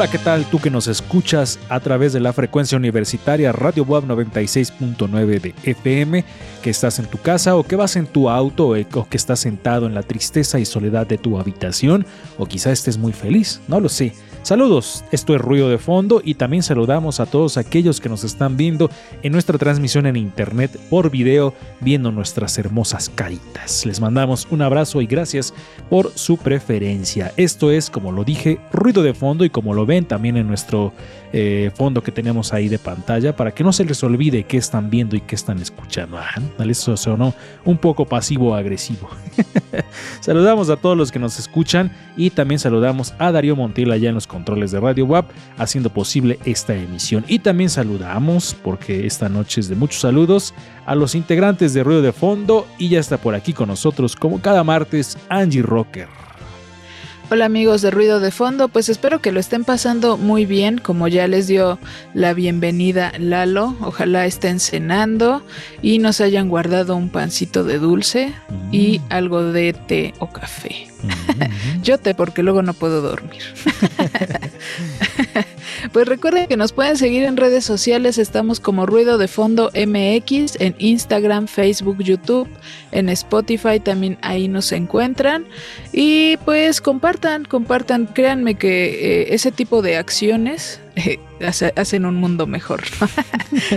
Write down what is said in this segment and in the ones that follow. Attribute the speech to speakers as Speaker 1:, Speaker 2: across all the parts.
Speaker 1: Hola, ¿qué tal? Tú que nos escuchas a través de la frecuencia universitaria Radio Web 96.9 de FM, que estás en tu casa o que vas en tu auto eh, o que estás sentado en la tristeza y soledad de tu habitación o quizá estés muy feliz, no lo sé. Saludos, esto es Ruido de Fondo y también saludamos a todos aquellos que nos están viendo en nuestra transmisión en internet por video, viendo nuestras hermosas caritas. Les mandamos un abrazo y gracias por su preferencia. Esto es, como lo dije, Ruido de Fondo y como lo ven también en nuestro eh, fondo que tenemos ahí de pantalla para que no se les olvide qué están viendo y qué están escuchando. Ah, eso sonó un poco pasivo-agresivo. saludamos a todos los que nos escuchan y también saludamos a Darío Montiel allá en los controles de Radio WAP haciendo posible esta emisión. Y también saludamos, porque esta noche es de muchos saludos, a los integrantes de Ruido de Fondo y ya está por aquí con nosotros como cada martes Angie Rocker.
Speaker 2: Hola amigos de Ruido de Fondo, pues espero que lo estén pasando muy bien, como ya les dio la bienvenida Lalo, ojalá estén cenando y nos hayan guardado un pancito de dulce y algo de té o café. Yo té porque luego no puedo dormir. pues recuerden que nos pueden seguir en redes sociales, estamos como Ruido de Fondo MX en Instagram, Facebook, YouTube, en Spotify también ahí nos encuentran. Y pues compartan, compartan, créanme que eh, ese tipo de acciones eh, hace- hacen un mundo mejor.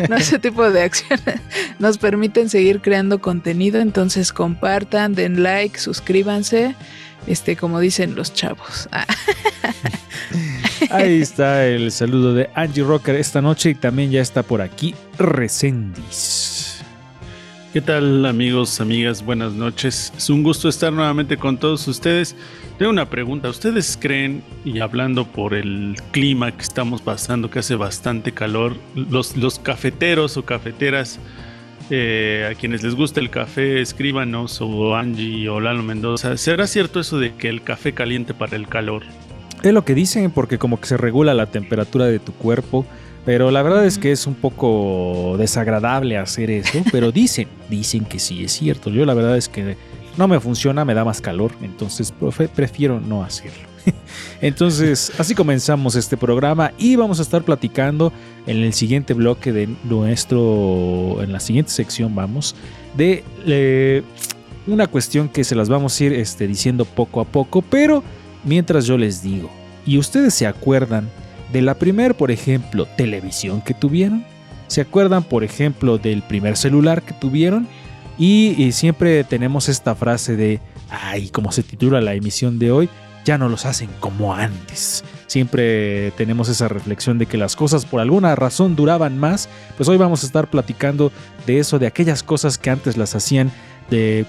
Speaker 2: no ese tipo de acciones nos permiten seguir creando contenido, entonces compartan, den like, suscríbanse, este como dicen los chavos. Ah.
Speaker 1: Ahí está el saludo de Angie Rocker esta noche y también ya está por aquí Resendis.
Speaker 3: ¿Qué tal amigos, amigas? Buenas noches. Es un gusto estar nuevamente con todos ustedes. Tengo una pregunta. ¿Ustedes creen, y hablando por el clima que estamos pasando, que hace bastante calor, los, los cafeteros o cafeteras, eh, a quienes les gusta el café, escríbanos o Angie o Lalo Mendoza, ¿será cierto eso de que el café caliente para el calor?
Speaker 1: Es lo que dicen porque como que se regula la temperatura de tu cuerpo, pero la verdad es que es un poco desagradable hacer eso, pero dicen, dicen que sí es cierto. Yo la verdad es que no me funciona, me da más calor, entonces profe- prefiero no hacerlo. Entonces, así comenzamos este programa y vamos a estar platicando en el siguiente bloque de nuestro, en la siguiente sección vamos, de eh, una cuestión que se las vamos a ir este, diciendo poco a poco, pero mientras yo les digo, ¿y ustedes se acuerdan de la primer, por ejemplo, televisión que tuvieron? ¿Se acuerdan, por ejemplo, del primer celular que tuvieron? Y, y siempre tenemos esta frase de, ay, como se titula la emisión de hoy, ya no los hacen como antes. Siempre tenemos esa reflexión de que las cosas por alguna razón duraban más. Pues hoy vamos a estar platicando de eso, de aquellas cosas que antes las hacían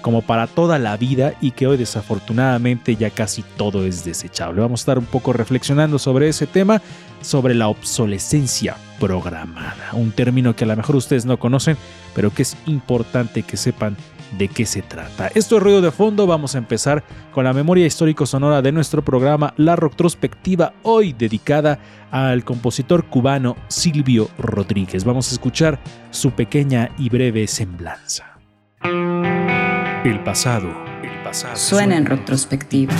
Speaker 1: como para toda la vida y que hoy desafortunadamente ya casi todo es desechable. Vamos a estar un poco reflexionando sobre ese tema, sobre la obsolescencia programada, un término que a lo mejor ustedes no conocen, pero que es importante que sepan de qué se trata. Esto es ruido de fondo, vamos a empezar con la memoria histórico sonora de nuestro programa, la retrospectiva hoy dedicada al compositor cubano Silvio Rodríguez. Vamos a escuchar su pequeña y breve semblanza. El pasado, el pasado.
Speaker 4: Suena en retrospectiva.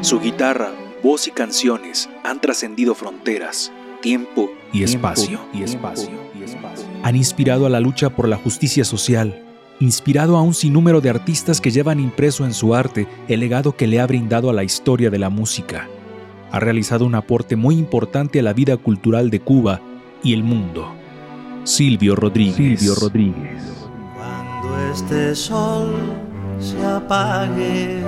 Speaker 5: Su guitarra, voz y canciones han trascendido fronteras, tiempo
Speaker 1: y espacio, y espacio, Han inspirado a la lucha por la justicia social, inspirado a un sinnúmero de artistas que llevan impreso en su arte el legado que le ha brindado a la historia de la música. Ha realizado un aporte muy importante a la vida cultural de Cuba y el mundo. Silvio Rodríguez. Silvio Rodríguez.
Speaker 6: Cuando este sol se apague,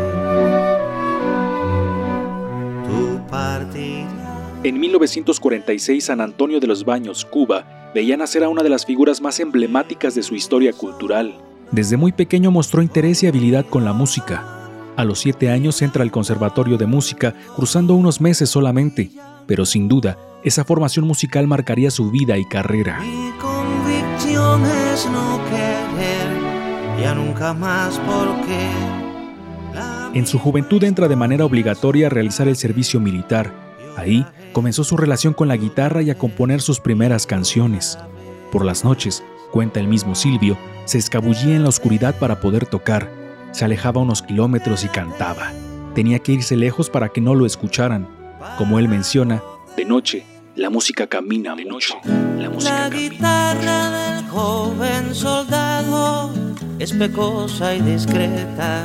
Speaker 6: tu partida.
Speaker 5: En 1946, San Antonio de los Baños, Cuba, veía nacer a una de las figuras más emblemáticas de su historia cultural.
Speaker 1: Desde muy pequeño mostró interés y habilidad con la música. A los siete años entra al Conservatorio de Música, cruzando unos meses solamente, pero sin duda, esa formación musical marcaría su vida y carrera.
Speaker 6: Mi convicción es no querer, ya nunca más porque.
Speaker 1: En su juventud entra de manera obligatoria a realizar el servicio militar. Ahí comenzó su relación con la guitarra y a componer sus primeras canciones. Por las noches, cuenta el mismo Silvio, se escabullía en la oscuridad para poder tocar. Se alejaba unos kilómetros y cantaba. Tenía que irse lejos para que no lo escucharan. Como él menciona,
Speaker 5: De noche, la música camina mucho. La música
Speaker 6: La
Speaker 5: camina.
Speaker 6: guitarra del joven soldado es pecosa y discreta.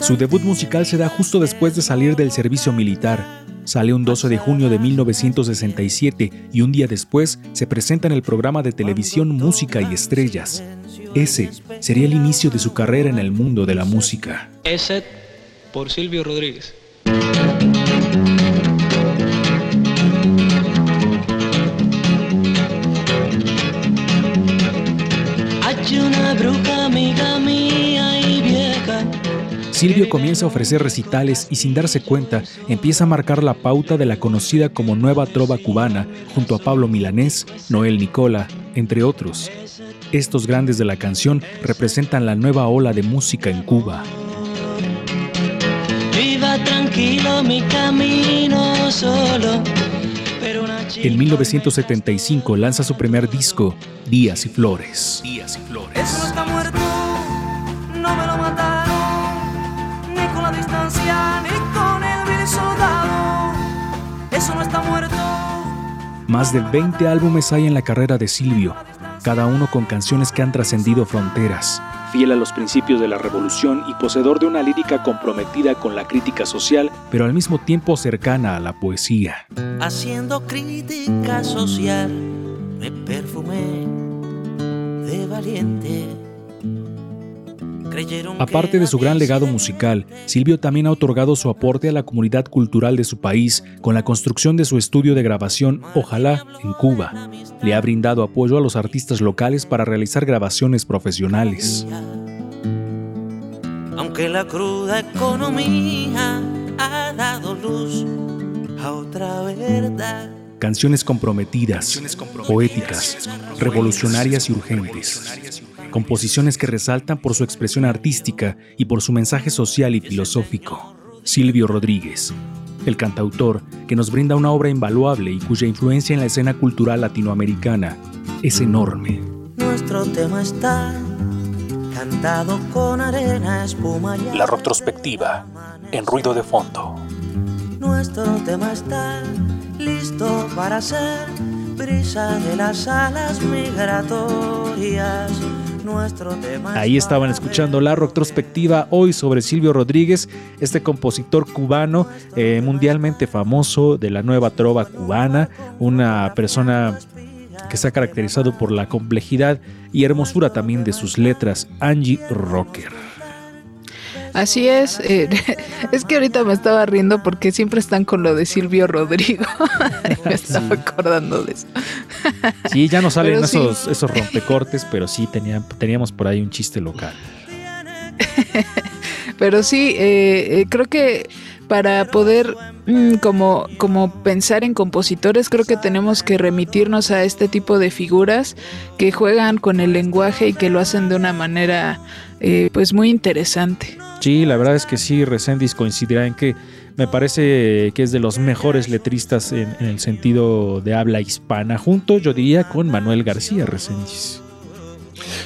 Speaker 1: Su debut musical se da justo después de salir del servicio militar. Sale un 12 de junio de 1967 y un día después se presenta en el programa de televisión Música y Estrellas. Ese sería el inicio de su carrera en el mundo de la música.
Speaker 7: ESET por Silvio Rodríguez.
Speaker 1: Silvio comienza a ofrecer recitales y sin darse cuenta empieza a marcar la pauta de la conocida como Nueva Trova Cubana junto a Pablo Milanés, Noel Nicola, entre otros. Estos grandes de la canción representan la nueva ola de música en Cuba.
Speaker 6: Viva tranquilo mi camino solo.
Speaker 1: En 1975 lanza su primer disco, Días y Flores. Días y Flores.
Speaker 6: Eso no está muerto, no me lo mataron, distancia, ni con el soldado. Eso no está muerto.
Speaker 1: Más de 20 álbumes hay en la carrera de Silvio, cada uno con canciones que han trascendido fronteras.
Speaker 5: Fiel a los principios de la revolución y poseedor de una lírica comprometida con la crítica social,
Speaker 1: pero al mismo tiempo cercana a la poesía.
Speaker 6: Haciendo crítica social, me perfumé de valiente.
Speaker 1: Aparte de su gran legado musical, Silvio también ha otorgado su aporte a la comunidad cultural de su país con la construcción de su estudio de grabación Ojalá en Cuba. Le ha brindado apoyo a los artistas locales para realizar grabaciones profesionales.
Speaker 6: Aunque la cruda economía ha dado luz a otra verdad.
Speaker 1: Canciones comprometidas, poéticas, revolucionarias y urgentes. Composiciones que resaltan por su expresión artística y por su mensaje social y filosófico. Silvio Rodríguez, el cantautor que nos brinda una obra invaluable y cuya influencia en la escena cultural latinoamericana es enorme.
Speaker 6: Nuestro tema está cantado con arena, espuma y
Speaker 5: la retrospectiva en ruido de fondo.
Speaker 6: Nuestro tema está listo para ser brisa de las alas migratorias.
Speaker 1: Ahí estaban escuchando la retrospectiva hoy sobre Silvio Rodríguez, este compositor cubano eh, mundialmente famoso de la nueva trova cubana, una persona que se ha caracterizado por la complejidad y hermosura también de sus letras, Angie Rocker.
Speaker 2: Así es, eh, es que ahorita me estaba riendo porque siempre están con lo de Silvio Rodrigo. me estaba acordando de eso.
Speaker 1: Sí, ya no salen
Speaker 2: Pero sí.
Speaker 1: esos, esos rompecortes, pero sí tenía- teníamos por ahí un chiste local.
Speaker 2: Pero sí, eh, eh, creo que para poder mm, como, como pensar en compositores, creo que tenemos que remitirnos a este tipo de figuras que juegan con el lenguaje y que lo hacen de una manera eh, pues muy interesante.
Speaker 1: Sí, la verdad es que sí, Resendiz coincidirá en que me parece que es de los mejores letristas en, en el sentido de habla hispana, junto, yo diría, con Manuel García Resendiz.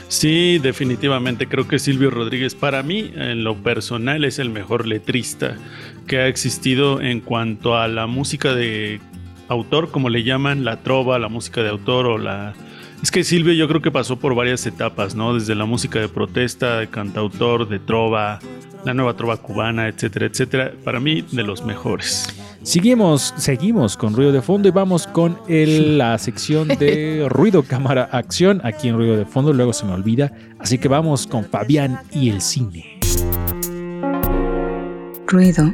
Speaker 3: Sí, definitivamente creo que Silvio Rodríguez para mí en lo personal es el mejor letrista que ha existido en cuanto a la música de autor, como le llaman, la trova, la música de autor o la Es que Silvio yo creo que pasó por varias etapas, ¿no? Desde la música de protesta, de cantautor, de trova, la nueva trova cubana, etcétera, etcétera. Para mí, de los mejores.
Speaker 1: Seguimos, seguimos con ruido de fondo y vamos con el- la sección de ruido, cámara, acción aquí en ruido de fondo. Luego se me olvida. Así que vamos con Fabián y el cine.
Speaker 4: Ruido,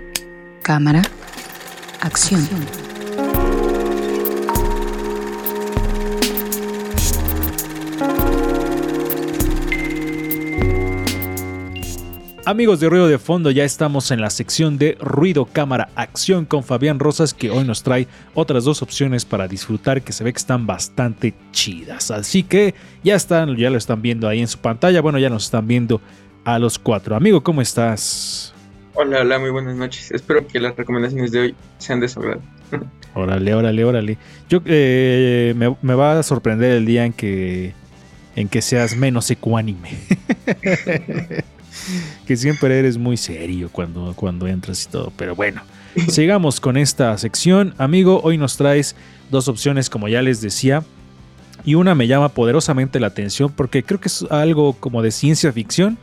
Speaker 4: cámara, acción.
Speaker 1: Amigos de Ruido de Fondo, ya estamos en la sección de Ruido, Cámara, Acción con Fabián Rosas, que hoy nos trae otras dos opciones para disfrutar que se ve que están bastante chidas. Así que ya están, ya lo están viendo ahí en su pantalla. Bueno, ya nos están viendo a los cuatro. Amigo, ¿cómo estás?
Speaker 8: Hola, hola, muy buenas noches. Espero que las recomendaciones de hoy sean de su agrado.
Speaker 1: Órale, órale, órale. Yo eh, me, me va a sorprender el día en que en que seas menos ecuánime. que siempre eres muy serio cuando, cuando entras y todo. Pero bueno, sigamos con esta sección. Amigo, hoy nos traes dos opciones, como ya les decía. Y una me llama poderosamente la atención porque creo que es algo como de ciencia ficción.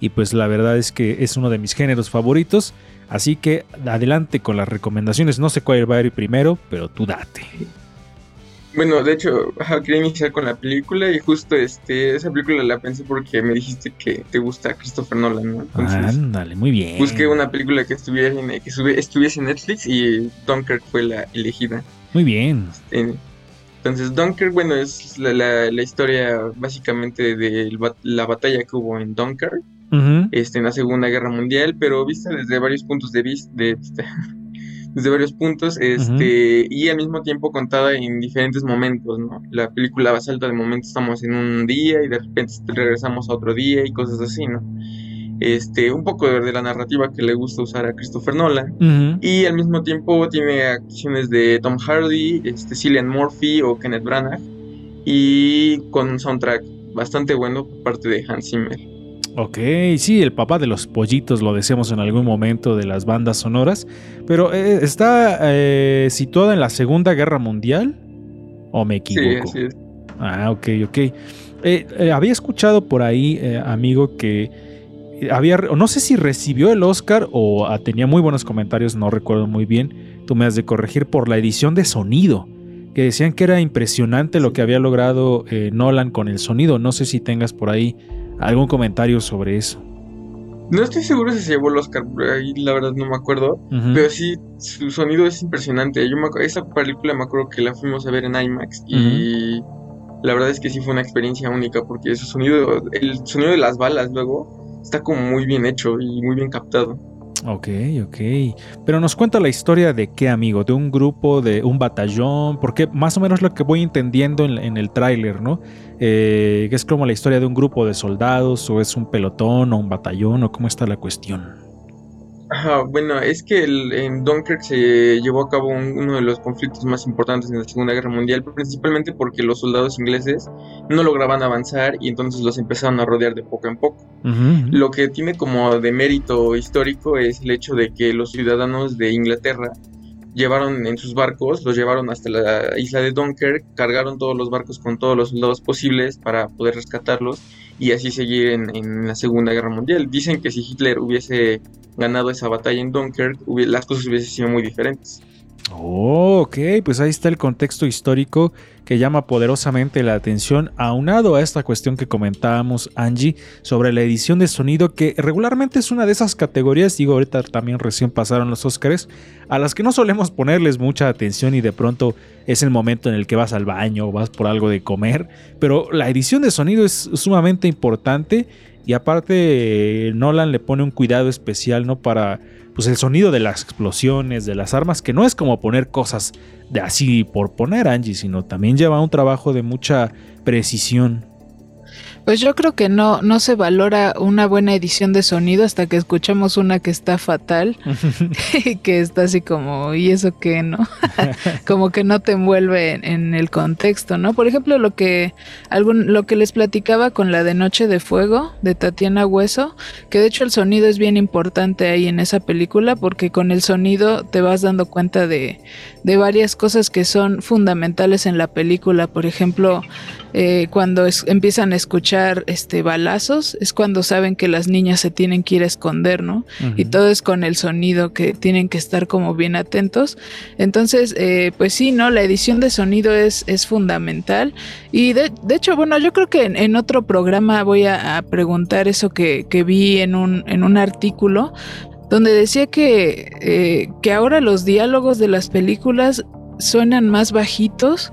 Speaker 1: Y pues la verdad es que es uno de mis géneros favoritos. Así que adelante con las recomendaciones. No sé cuál va a ir primero, pero tú date.
Speaker 8: Bueno, de hecho, quería iniciar con la película y justo este, esa película la pensé porque me dijiste que te gusta Christopher Nolan, ¿no? Entonces,
Speaker 1: Ándale, muy bien.
Speaker 8: busqué una película que estuviera en, que estuvi- estuviese en Netflix y Dunkirk fue la elegida.
Speaker 1: Muy bien.
Speaker 8: Eh, Entonces, Dunkirk, bueno, es la, la- la historia básicamente de la batalla que hubo en Dunkirk
Speaker 1: Ujú.
Speaker 8: este, en la Segunda Guerra Mundial, pero vista desde varios puntos de vista, de, desde varios puntos, este, y al mismo tiempo contada en diferentes momentos, ¿no? La película va salta de momento estamos en un día y de repente regresamos a otro día y cosas así, ¿no? Este, un poco de, de la narrativa que le gusta usar a Christopher Nolan.
Speaker 1: Ujú.
Speaker 8: Y al mismo tiempo tiene acciones de Tom Hardy, este, Cillian Murphy o Kenneth Branagh. Y con un soundtrack bastante bueno por parte de Hans Zimmer.
Speaker 1: Ok, sí, el papá de los pollitos lo decíamos en algún momento de las bandas sonoras, pero eh, ¿está eh, situada en la Segunda Guerra Mundial? ¿O me
Speaker 8: Sí,
Speaker 1: equivoco?
Speaker 8: así es.
Speaker 1: Ah, ok, ok. Eh, eh, había escuchado por ahí, amigo, que había, no sé si recibió el Oscar o ah, tenía muy buenos comentarios, no recuerdo muy bien. Tú me has de corregir por la edición de sonido, que decían que era impresionante lo que había logrado eh, Nolan con el sonido. No sé si tengas por ahí algún comentario sobre eso.
Speaker 8: No estoy seguro si se llevó el Oscar, ahí la verdad no me acuerdo. Pero sí, su sonido es impresionante. Yo me esa película me acuerdo que la fuimos a ver en IMAX y la verdad es que sí fue una experiencia única porque su sonido, el sonido de las balas luego está como muy bien hecho y muy bien captado.
Speaker 1: Ok, ok. Pero nos cuenta la historia de qué, amigo, de un grupo, de un batallón, porque más o menos lo que voy entendiendo en, el tráiler, ¿no? Eh, es como la historia de un grupo de soldados, o es un pelotón, o un batallón, o cómo está la cuestión.
Speaker 8: Ajá, bueno, es que el- en Dunkirk se llevó a cabo un- uno de los conflictos más importantes en la Segunda Guerra Mundial, principalmente porque los soldados ingleses no lograban avanzar y entonces los empezaron a rodear de poco en poco. Lo que tiene como de mérito histórico es el hecho de que los ciudadanos de Inglaterra llevaron en sus barcos, los llevaron hasta la isla de Dunkirk, cargaron todos los barcos con todos los soldados posibles para poder rescatarlos y así seguir en, la Segunda Guerra Mundial. Dicen que si Hitler hubiese ganado esa batalla en Dunkirk, las cosas hubiesen sido muy diferentes.
Speaker 1: Oh, ok, pues ahí está el contexto histórico que llama poderosamente la atención, aunado a esta cuestión que comentábamos, Angie, sobre la edición de sonido, que regularmente es una de esas categorías, digo, ahorita también recién pasaron los Óscares, a las que no solemos ponerles mucha atención y de pronto es el momento en el que vas al baño o vas por algo de comer, pero la edición de sonido es sumamente importante y aparte eh, Nolan le pone un cuidado especial, ¿no? Para pues el sonido de las explosiones, de las armas, que no es como poner cosas de así por poner Angie, sino también lleva un trabajo de mucha precisión.
Speaker 2: Pues yo creo que no, no se valora una buena edición de sonido hasta que escuchamos una que está fatal y que está así como, ¿y eso qué, no? como que no te envuelve en, en, el contexto, ¿no? Por ejemplo, lo que, algún, lo que les platicaba con la de Noche de Fuego de Tatiana Hueso, que de hecho el sonido es bien importante ahí en esa película porque con el sonido te vas dando cuenta de, de varias cosas que son fundamentales en la película. Por ejemplo, eh, cuando es, empiezan a escuchar este balazos, es cuando saben que las niñas se tienen que ir a esconder, ¿no? Uh -huh. Y todo es con el sonido, que tienen que estar como bien atentos. Entonces, eh, pues sí, ¿no? La edición de sonido es, es fundamental. Y de, de, hecho, bueno, yo creo que en, en otro programa voy a, a preguntar eso que, que, vi en un, en un artículo, donde decía que, eh, que ahora los diálogos de las películas suenan más bajitos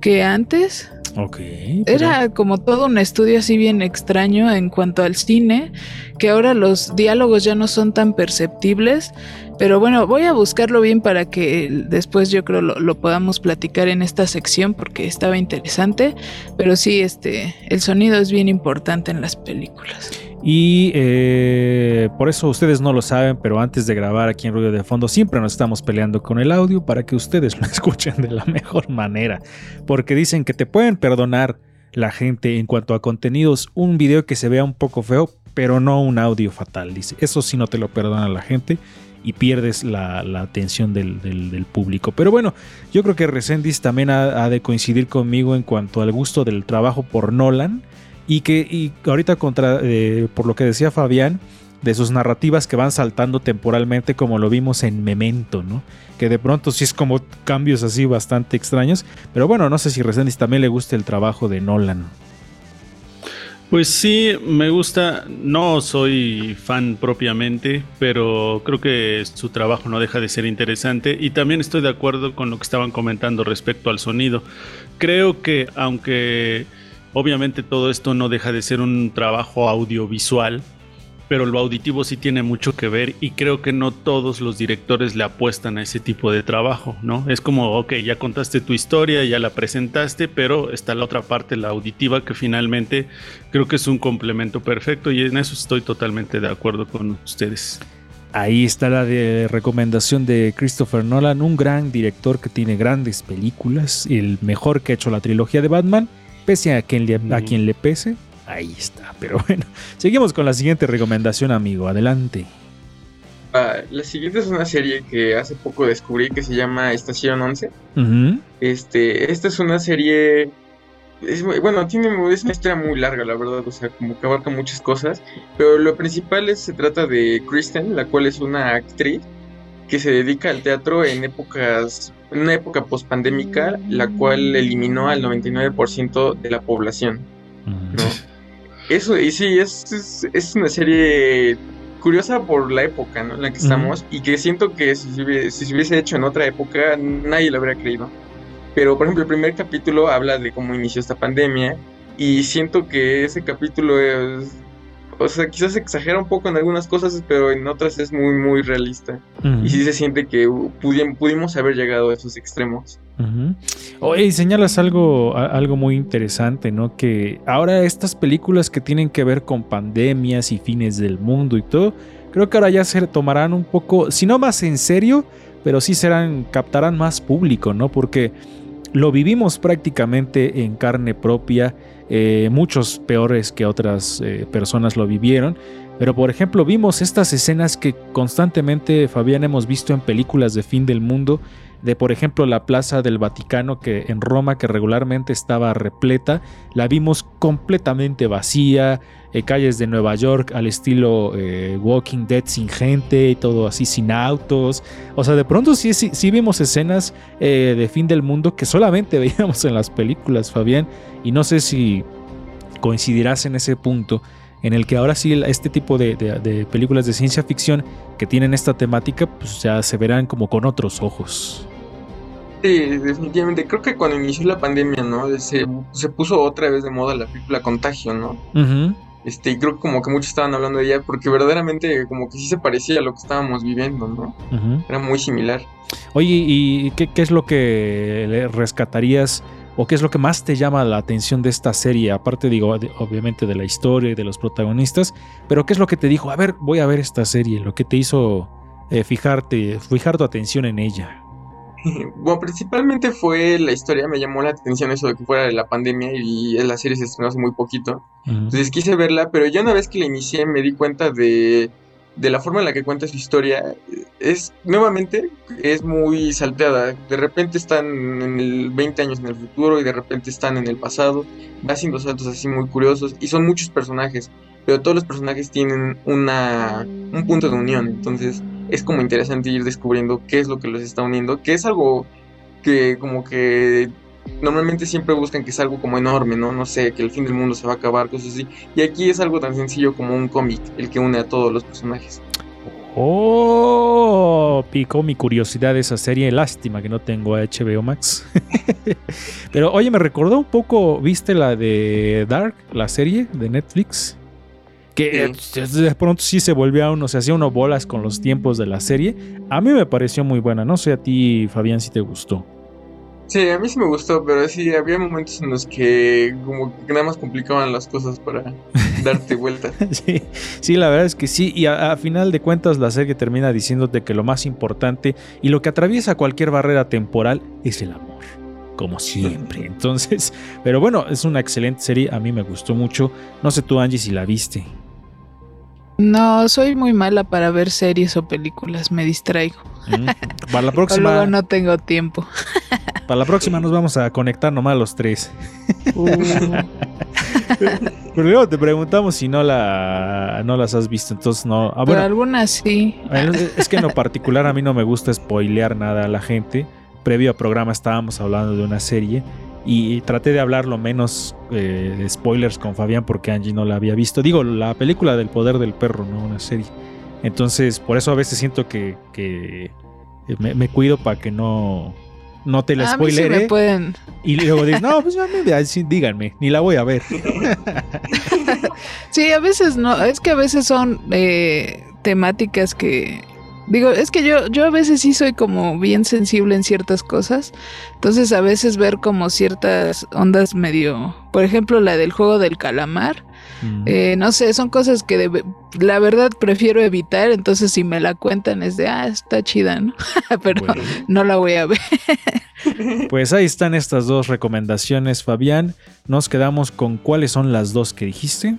Speaker 2: que antes.
Speaker 1: Ok.
Speaker 2: Era como todo un estudio así bien extraño en cuanto al cine, que ahora los diálogos ya no son tan perceptibles, pero bueno, voy a buscarlo bien para que después yo creo lo, lo podamos platicar en esta sección porque estaba interesante, pero sí, este, el sonido es bien importante en las películas.
Speaker 1: Y eh, por eso ustedes no lo saben, pero antes de grabar aquí en Ruido de Fondo siempre nos estamos peleando con el audio para que ustedes lo escuchen de la mejor manera. Porque dicen que te pueden perdonar la gente en cuanto a contenidos un video que se vea un poco feo, pero no un audio fatal. Dice, eso sí no te lo perdona la gente y pierdes la, atención del, público. Pero bueno, yo creo que Resendis también ha de coincidir conmigo en cuanto al gusto del trabajo por Nolan y que y ahorita contra eh, por lo que decía Fabián de sus narrativas que van saltando temporalmente como lo vimos en Memento, ¿no? Que de pronto sí es como cambios así bastante extraños, pero bueno, no sé si Resendiz también le gusta el trabajo de Nolan.
Speaker 3: Pues sí, me gusta, no soy fan propiamente, pero creo que su trabajo no deja de ser interesante y también estoy de acuerdo con lo que estaban comentando respecto al sonido. Creo que aunque Obviamente todo esto no deja de ser un trabajo audiovisual, pero lo auditivo sí tiene mucho que ver y creo que no todos los directores le apuestan a ese tipo de trabajo, ¿no? Es como, ok, ya contaste tu historia, ya la presentaste, pero está la otra parte, la auditiva, que finalmente creo que es un complemento perfecto y en eso estoy totalmente de acuerdo con ustedes.
Speaker 1: Ahí está la recomendación de Christopher Nolan, un gran director que tiene grandes películas, el mejor que ha hecho la trilogía de Batman pese a quien, le, a quien le pese, ahí está. Pero bueno, seguimos con la siguiente recomendación, amigo. Adelante.
Speaker 8: Uh, la siguiente es una serie que hace poco descubrí que se llama Estación 11. Uh -huh. Este, esta es una serie. Es, bueno, tiene es una historia muy larga, la verdad, o sea, como que abarca muchas cosas. Pero lo principal es se trata de Kristen, la cual es una actriz que se dedica al teatro en épocas en una época pospandémica, la cual eliminó al 99% de la población. ¿no? Eso, y sí, es, es, es, una serie curiosa por la época ¿no? en la que estamos y que siento que si, si se hubiese hecho en otra época, nadie lo habría creído. Pero, por ejemplo, el primer capítulo habla de cómo inició esta pandemia y siento que ese capítulo es, o sea, quizás exagera un poco en algunas cosas, pero en otras es muy, muy realista. Uh -huh. Y sí se siente que pudi pudimos haber llegado a esos extremos.
Speaker 1: Uh -huh. Oye, señalas algo, algo muy interesante, ¿no? Que ahora estas películas que tienen que ver con pandemias y fines del mundo y todo, creo que ahora ya se tomarán un poco, si no más en serio, pero sí serán, captarán más público, ¿no? Porque lo vivimos prácticamente en carne propia eh, muchos peores que otras eh, personas lo vivieron. Pero por ejemplo vimos estas escenas que constantemente Fabián hemos visto en películas de fin del mundo, de por ejemplo la Plaza del Vaticano que en Roma que regularmente estaba repleta, la vimos completamente vacía, eh, calles de Nueva York al estilo eh, Walking Dead sin gente y todo así sin autos, o sea de pronto sí, sí, sí vimos escenas eh, de fin del mundo que solamente veíamos en las películas Fabián y no sé si coincidirás en ese punto en el que ahora sí este tipo de, de, de, películas de ciencia ficción que tienen esta temática, pues ya se verán como con otros ojos.
Speaker 8: Sí, definitivamente. Creo que cuando inició la pandemia, ¿no? Se, se puso otra vez de moda la película Contagio, ¿no? Uh -huh. Este, y creo que como que muchos estaban hablando de ella porque verdaderamente como que sí se parecía a lo que estábamos viviendo, ¿no? Uh -huh. Era muy similar.
Speaker 1: Oye, ¿y qué, qué es lo que le rescatarías ¿O qué es lo que más te llama la atención de esta serie? Aparte, digo, de- obviamente de la historia y de los protagonistas, pero ¿qué es lo que te dijo? A ver, voy a ver esta serie, lo que te hizo eh, fijarte, fijar tu atención en ella.
Speaker 8: Bueno, principalmente fue la historia, me llamó la atención eso de que fuera de la pandemia y la serie se estrenó hace muy poquito. Entonces quise verla, pero ya una vez que la inicié me di cuenta de, de la forma en la que cuenta su historia. Es, nuevamente, es muy salteada. De repente están en el 20 años en el futuro y de repente están en el pasado. Va haciendo saltos así muy curiosos y son muchos personajes, pero todos los personajes tienen una, un punto de unión. Entonces es como interesante ir descubriendo qué es lo que los está uniendo, que es algo que como que normalmente siempre buscan que es algo como enorme, ¿no? No sé, que el fin del mundo se va a acabar, cosas así. Y aquí es algo tan sencillo como un cómic, el que une a todos los personajes.
Speaker 1: Oh, picó mi curiosidad esa serie. Lástima que no tengo HBO Max. Pero oye, me recordó un poco, ¿viste la de Dark, la serie de Netflix? Que de pronto sí se volvió a uno, se hacía uno bolas con los tiempos de la serie. A mí me pareció muy buena. No sé a ti, Fabián, si te gustó.
Speaker 8: Sí, a mí sí me gustó, pero sí había momentos en los que como que nada más complicaban las cosas para darte vuelta.
Speaker 1: sí, sí, la verdad es que sí. Y a, a, final de cuentas la serie termina diciéndote que lo más importante y lo que atraviesa cualquier barrera temporal es el amor. Como siempre. Entonces, pero bueno, es una excelente serie. A mí me gustó mucho. No sé tú, Angie, si la viste.
Speaker 2: No, soy muy mala para ver series o películas, me distraigo.
Speaker 1: Mm, para la próxima.
Speaker 2: Luego no tengo tiempo.
Speaker 1: Para la próxima nos vamos a conectar nomás los tres. Uh. Pero luego te preguntamos si no la no las has visto, entonces no.
Speaker 2: Ah, bueno, Pero algunas sí.
Speaker 1: Es que en lo particular a mí no me gusta spoilear nada a la gente. Previo al programa estábamos hablando de una serie y traté de hablar lo menos eh, de spoilers con Fabián porque Angie no la había visto. Digo, la película del poder del perro, no una serie. Entonces, por eso a veces siento que, que me, me, cuido para que no, no te la spoilere.
Speaker 2: Sí pueden...
Speaker 1: Y luego dices, no, pues ya me, díganme, ni la voy a ver.
Speaker 2: sí, a veces no, es que a veces son eh, temáticas que Digo, es que yo, yo a veces sí soy como bien sensible en ciertas cosas. Entonces a veces ver como ciertas ondas medio... Por ejemplo, la del juego del calamar. Mm. Eh, no sé, son cosas que de, la verdad prefiero evitar. Entonces si me la cuentan es de, ah, está chida, ¿no? Pero bueno. no la voy a ver.
Speaker 1: pues ahí están estas dos recomendaciones, Fabián. Nos quedamos con cuáles son las dos que dijiste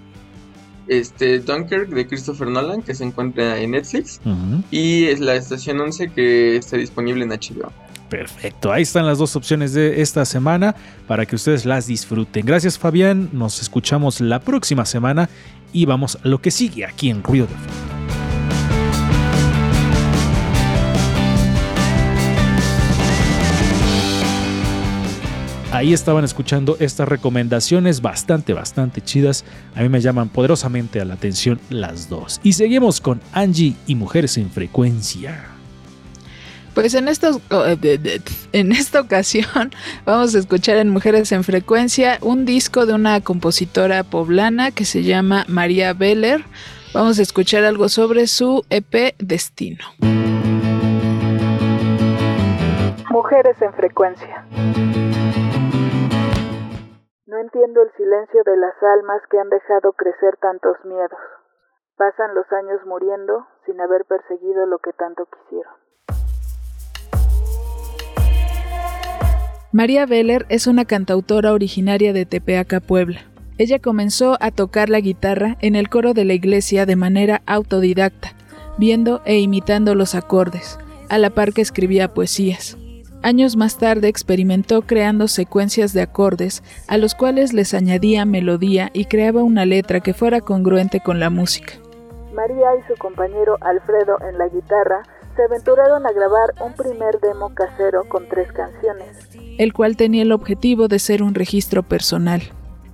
Speaker 8: este Dunkirk de Christopher Nolan que se encuentra en Netflix uh -huh. y es la estación 11 que está disponible en HBO.
Speaker 1: Perfecto, ahí están las dos opciones de esta semana para que ustedes las disfruten. Gracias Fabián, nos escuchamos la próxima semana y vamos a lo que sigue aquí en Ruido de Fondo. Ahí estaban escuchando estas recomendaciones bastante, bastante chidas. A mí me llaman poderosamente a la atención las dos. Y seguimos con Angie y Mujeres en Frecuencia.
Speaker 2: Pues en, estos, en esta ocasión vamos a escuchar en Mujeres en Frecuencia un disco de una compositora poblana que se llama María Beller. Vamos a escuchar algo sobre su EP Destino.
Speaker 9: Mujeres en Frecuencia. No entiendo el silencio de las almas que han dejado crecer tantos miedos. Pasan los años muriendo sin haber perseguido lo que tanto quisieron.
Speaker 2: María Veller es una cantautora originaria de Tepeaca, Puebla. Ella comenzó a tocar la guitarra en el coro de la iglesia de manera autodidacta, viendo e imitando los acordes, a la par que escribía poesías. Años más tarde experimentó creando secuencias de acordes a los cuales les añadía melodía y creaba una letra que fuera congruente con la música.
Speaker 9: María y su compañero Alfredo en la guitarra se aventuraron a grabar un primer demo casero con tres canciones,
Speaker 2: el cual tenía el objetivo de ser un registro personal.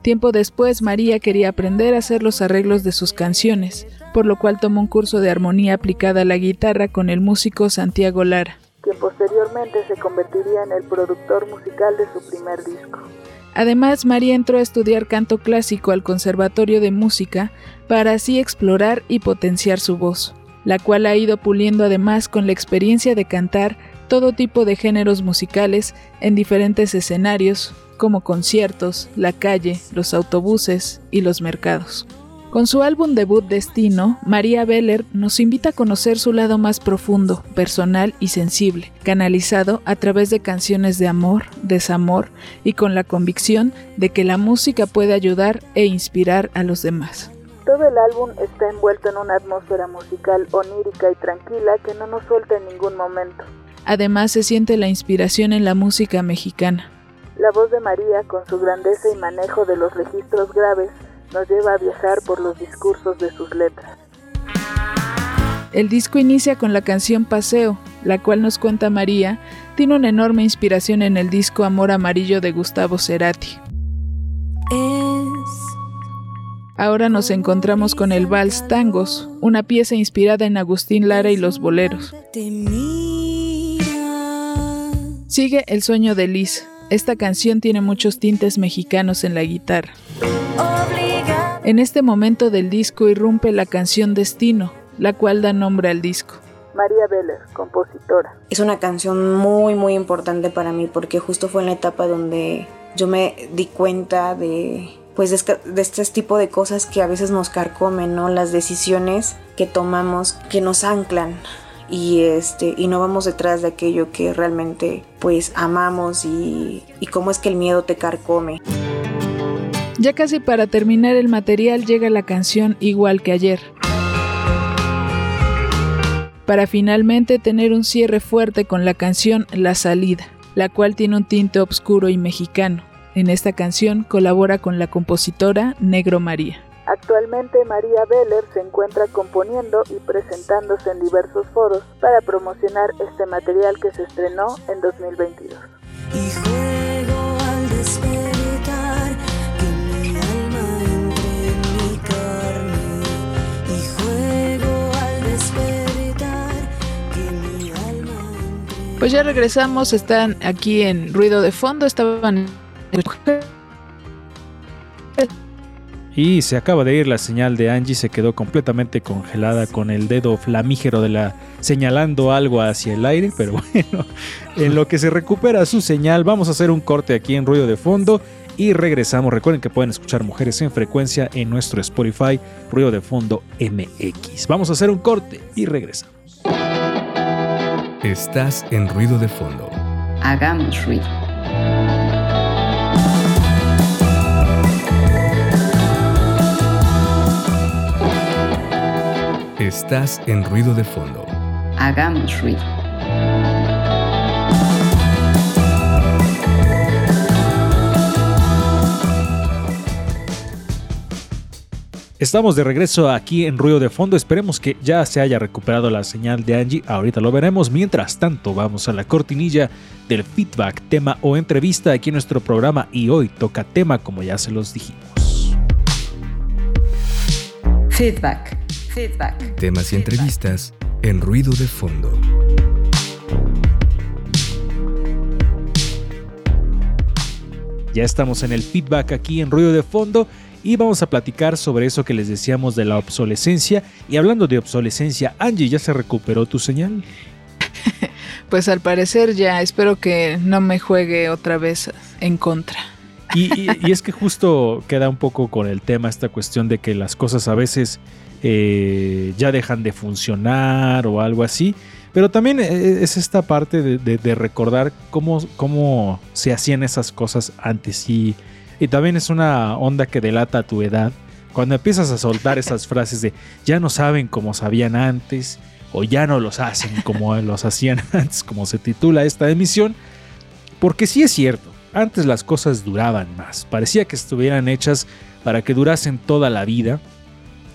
Speaker 2: Tiempo después María quería aprender a hacer los arreglos de sus canciones, por lo cual tomó un curso de armonía aplicada a la guitarra con el músico Santiago Lara
Speaker 9: posteriormente se convertiría en el productor musical de su primer disco.
Speaker 2: Además, María entró a estudiar canto clásico al Conservatorio de Música para así explorar y potenciar su voz, la cual ha ido puliendo además con la experiencia de cantar todo tipo de géneros musicales en diferentes escenarios, como conciertos, la calle, los autobuses y los mercados. Con su álbum debut Destino, María Beller nos invita a conocer su lado más profundo, personal y sensible, canalizado a través de canciones de amor, desamor y con la convicción de que la música puede ayudar e inspirar a los demás.
Speaker 9: Todo el álbum está envuelto en una atmósfera musical onírica y tranquila que no nos suelta en ningún momento.
Speaker 2: Además se siente la inspiración en la música mexicana.
Speaker 9: La voz de María, con su grandeza y manejo de los registros graves, nos lleva a viajar por los discursos de sus letras.
Speaker 2: El disco inicia con la canción Paseo, la cual nos cuenta María, tiene una enorme inspiración en el disco Amor Amarillo de Gustavo Cerati. Ahora nos encontramos con el Vals Tangos, una pieza inspirada en Agustín Lara y los boleros. Sigue El sueño de Liz. Esta canción tiene muchos tintes mexicanos en la guitarra. En este momento del disco irrumpe la canción Destino, la cual da nombre al disco.
Speaker 9: María Vélez, compositora.
Speaker 10: Es una canción muy muy importante para mí porque justo fue en la etapa donde yo me di cuenta de pues de, de este tipo de cosas que a veces nos carcomen, ¿no? Las decisiones que tomamos que nos anclan y este y no vamos detrás de aquello que realmente pues amamos y, y cómo es que el miedo te carcome.
Speaker 2: Ya casi para terminar el material llega la canción Igual que ayer. Para finalmente tener un cierre fuerte con la canción La salida, la cual tiene un tinte oscuro y mexicano. En esta canción colabora con la compositora Negro María.
Speaker 9: Actualmente María Beller se encuentra componiendo y presentándose en diversos foros para promocionar este material que se estrenó en 2022.
Speaker 2: Pues ya regresamos, están aquí en ruido de fondo, estaban
Speaker 1: Y se acaba de ir la señal de Angie, se quedó completamente congelada con el dedo flamígero de la señalando algo hacia el aire, pero bueno, en lo que se recupera su señal, vamos a hacer un corte aquí en ruido de fondo y regresamos. Recuerden que pueden escuchar Mujeres en Frecuencia en nuestro Spotify, Ruido de Fondo MX. Vamos a hacer un corte y regresamos.
Speaker 11: Estás en Ruido de Fondo.
Speaker 4: Hagamos ruido.
Speaker 11: Estás en Ruido de Fondo.
Speaker 4: Hagamos ruido.
Speaker 1: Estamos de regreso aquí en Ruido de Fondo. Esperemos que ya se haya recuperado la señal de Angie. Ahorita lo veremos. Mientras tanto, vamos a la cortinilla del feedback, tema o entrevista aquí en nuestro programa. Y hoy toca tema, como ya se los dijimos.
Speaker 4: Feedback. Feedback.
Speaker 11: Temas y entrevistas en Ruido de Fondo.
Speaker 1: Ya estamos en el feedback aquí en Ruido de Fondo y vamos a platicar sobre eso que les decíamos de la obsolescencia. Y hablando de obsolescencia, Angie, ¿ya se recuperó tu señal?
Speaker 2: Pues al parecer ya, espero que no me juegue otra vez en contra.
Speaker 1: Y, y- y es que justo queda un poco con el tema esta cuestión de que las cosas a veces eh, ya dejan de funcionar o algo así. Pero también eh, es esta parte de, de- de recordar cómo, cómo se hacían esas cosas antes. Y, y también es una onda que delata tu edad. Cuando empiezas a soltar esas frases de ya no saben cómo sabían antes o ya no los hacen como los hacían antes, como se titula esta emisión. Porque sí es cierto, antes las cosas duraban más. Parecía que estuvieran hechas para que durasen toda la vida.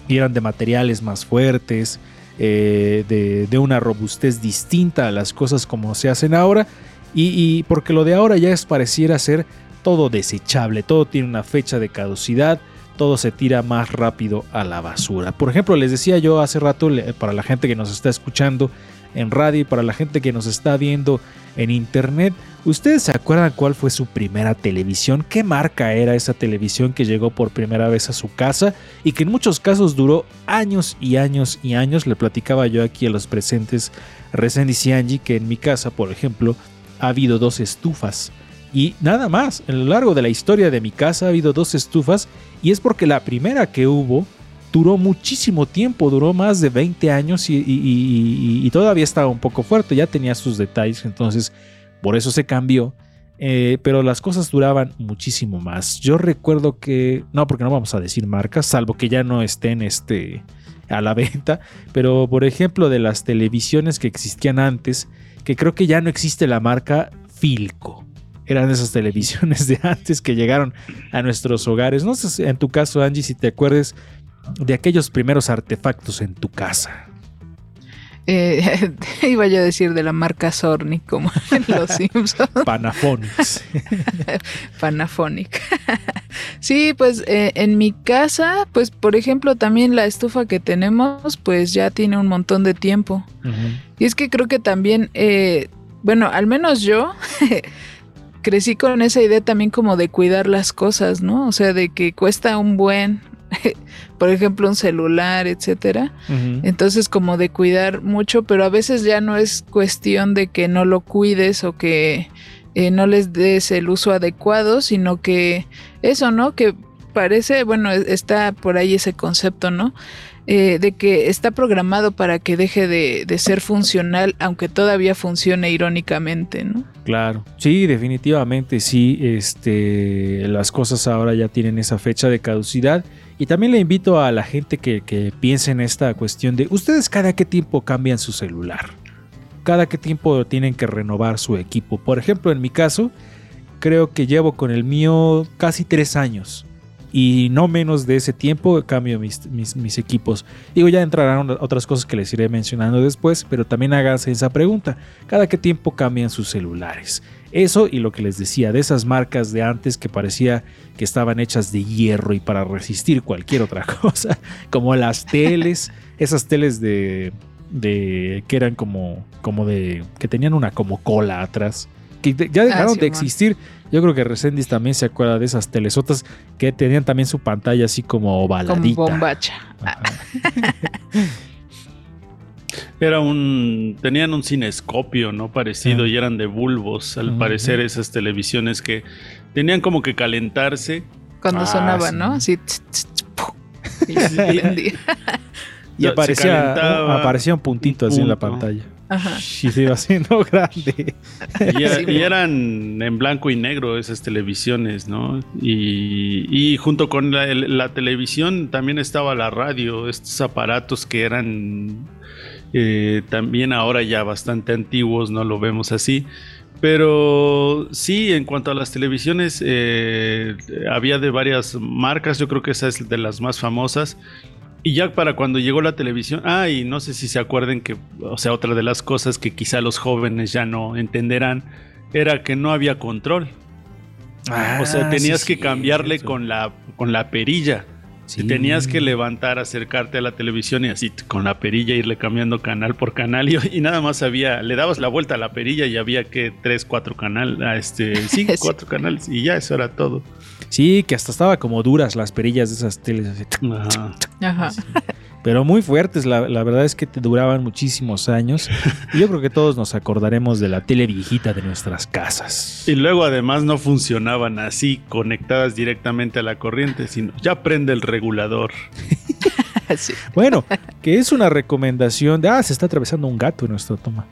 Speaker 1: Y eran de materiales más fuertes, eh, de, de una robustez distinta a las cosas como se hacen ahora. Y, y porque lo de ahora ya es pareciera ser todo desechable, todo tiene una fecha de caducidad, todo se tira más rápido a la basura. Por ejemplo, les decía yo hace rato, para la gente que nos está escuchando en radio y para la gente que nos está viendo en internet, ¿ustedes se acuerdan cuál fue su primera televisión? ¿Qué marca era esa televisión que llegó por primera vez a su casa y que en muchos casos duró años y años y años? Le platicaba yo aquí a los presentes, Resendiz y Angie, que en mi casa, por ejemplo, ha habido dos estufas Y nada más, a lo largo de la historia de mi casa ha habido dos estufas y es porque la primera que hubo duró muchísimo tiempo, duró más de 20 años y, todavía estaba un poco fuerte, ya tenía sus detalles, entonces por eso se cambió. Eh, pero las cosas duraban muchísimo más. Yo recuerdo que, no, porque no vamos a decir marcas, salvo que ya no estén este, a la venta, pero por ejemplo de las televisiones que existían antes, que creo que ya no existe la marca Filco. Eran esas televisiones de antes que llegaron a nuestros hogares. No sé si en tu caso, Angie, si te acuerdes de aquellos primeros artefactos en tu casa.
Speaker 2: Eh, iba yo a decir de la marca Sorny, como en Los Simpsons.
Speaker 1: Panaphonics.
Speaker 2: Panaphonic. sí, pues eh, en mi casa, pues por ejemplo, también la estufa que tenemos, pues ya tiene un montón de tiempo. Y es que creo que también, eh, bueno, al menos yo crecí con esa idea también como de cuidar las cosas, ¿no? O sea, de que cuesta un buen, por ejemplo, un celular, etcétera. Entonces, como de cuidar mucho, pero a veces ya no es cuestión de que no lo cuides o que eh, no les des el uso adecuado, sino que eso, ¿no? Que parece, bueno, e- está por ahí ese concepto, ¿no? Eh, de que está programado para que deje de, de ser funcional, aunque todavía funcione irónicamente, ¿no?
Speaker 1: Claro, sí, definitivamente sí. Este, las cosas ahora ya tienen esa fecha de caducidad. Y también le invito a la gente que, que piense en esta cuestión de ustedes cada qué tiempo cambian su celular. Cada qué tiempo tienen que renovar su equipo. Por ejemplo, en mi caso, creo que llevo con el mío casi tres años. Y no menos de ese tiempo cambio mis, mis- mis equipos. Digo, ya entrarán otras cosas que les iré mencionando después, pero también háganse esa pregunta. ¿Cada qué tiempo cambian sus celulares? Eso y lo que les decía, de esas marcas de antes que parecía que estaban hechas de hierro y para resistir cualquier otra cosa, como las teles, esas teles de, de que eran como, como de, que tenían una como cola atrás, que ya dejaron
Speaker 2: sí,
Speaker 1: de existir. Yo creo que Resendis también se acuerda de esas telesotas que tenían también su pantalla así como
Speaker 2: Como
Speaker 1: ovaladita.
Speaker 2: bombacha.
Speaker 3: Era un. Tenían un cinescopio, ¿no? Parecido
Speaker 1: Ah.
Speaker 3: y eran de bulbos, al parecer, esas televisiones que tenían como que calentarse.
Speaker 2: Cuando
Speaker 1: Ah,
Speaker 2: sonaba,
Speaker 1: sí.
Speaker 2: ¿no? Así. Y.
Speaker 1: Y aparecía, aparecía un puntito
Speaker 3: un
Speaker 1: así en la pantalla.
Speaker 2: Ajá.
Speaker 1: Y se iba haciendo grande.
Speaker 3: Y, eran en blanco y negro esas televisiones, ¿no? Y, y junto con la televisión también estaba la radio, estos aparatos que eran eh, también ahora ya bastante antiguos, no lo vemos así. Pero sí, en cuanto a las televisiones, eh, había de varias marcas, yo creo que esa es de las más famosas. Y ya para cuando llegó la televisión, ah, y no sé si se acuerden que, o sea, otra de las cosas que quizá los jóvenes ya no entenderán, era que no había control. o sea,
Speaker 1: Ah,
Speaker 3: tenías
Speaker 1: sí,
Speaker 3: que cambiarle con la, con la perilla.
Speaker 1: Sí.
Speaker 3: Te tenías que levantar, acercarte a la televisión y así con la perilla irle cambiando canal por canal y, y nada más había, le dabas la vuelta a la perilla y había que tres, cuatro canales, este, sí,
Speaker 2: Sí.
Speaker 3: cuatro canales y ya eso era todo.
Speaker 1: Sí, que hasta estaba como duras las perillas de esas teles. así.
Speaker 3: Ajá.
Speaker 2: Ajá.
Speaker 1: Pero muy fuertes, la, la verdad es que te duraban muchísimos años. Y yo creo que todos nos acordaremos de la tele viejita de nuestras casas.
Speaker 3: Y luego además no funcionaban así conectadas directamente a la corriente, sino ya prende el regulador.
Speaker 2: Sí.
Speaker 1: Bueno, que es una recomendación de... Ah, se está atravesando un gato en nuestra toma.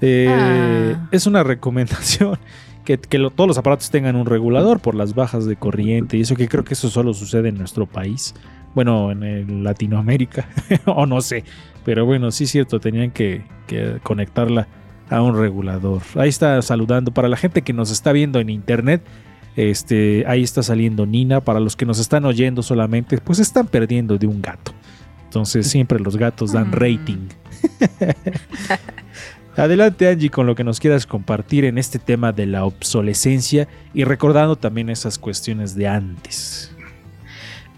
Speaker 1: Eh,
Speaker 2: Ah.
Speaker 1: Es una recomendación que, que lo- todos los aparatos tengan un regulador por las bajas de corriente y eso que creo que eso solo sucede en nuestro país. Bueno, en el Latinoamérica, o no sé. Pero bueno, sí es cierto, tenían que, que conectarla a un regulador. Ahí está saludando. Para la gente que nos está viendo en internet, este, ahí está saliendo Nina. Para los que nos están oyendo solamente, pues están perdiendo de un gato. Entonces siempre los gatos dan
Speaker 2: Mm.
Speaker 1: rating. Adelante Angie con lo que nos quieras compartir en este tema de la obsolescencia y recordando también esas cuestiones de antes.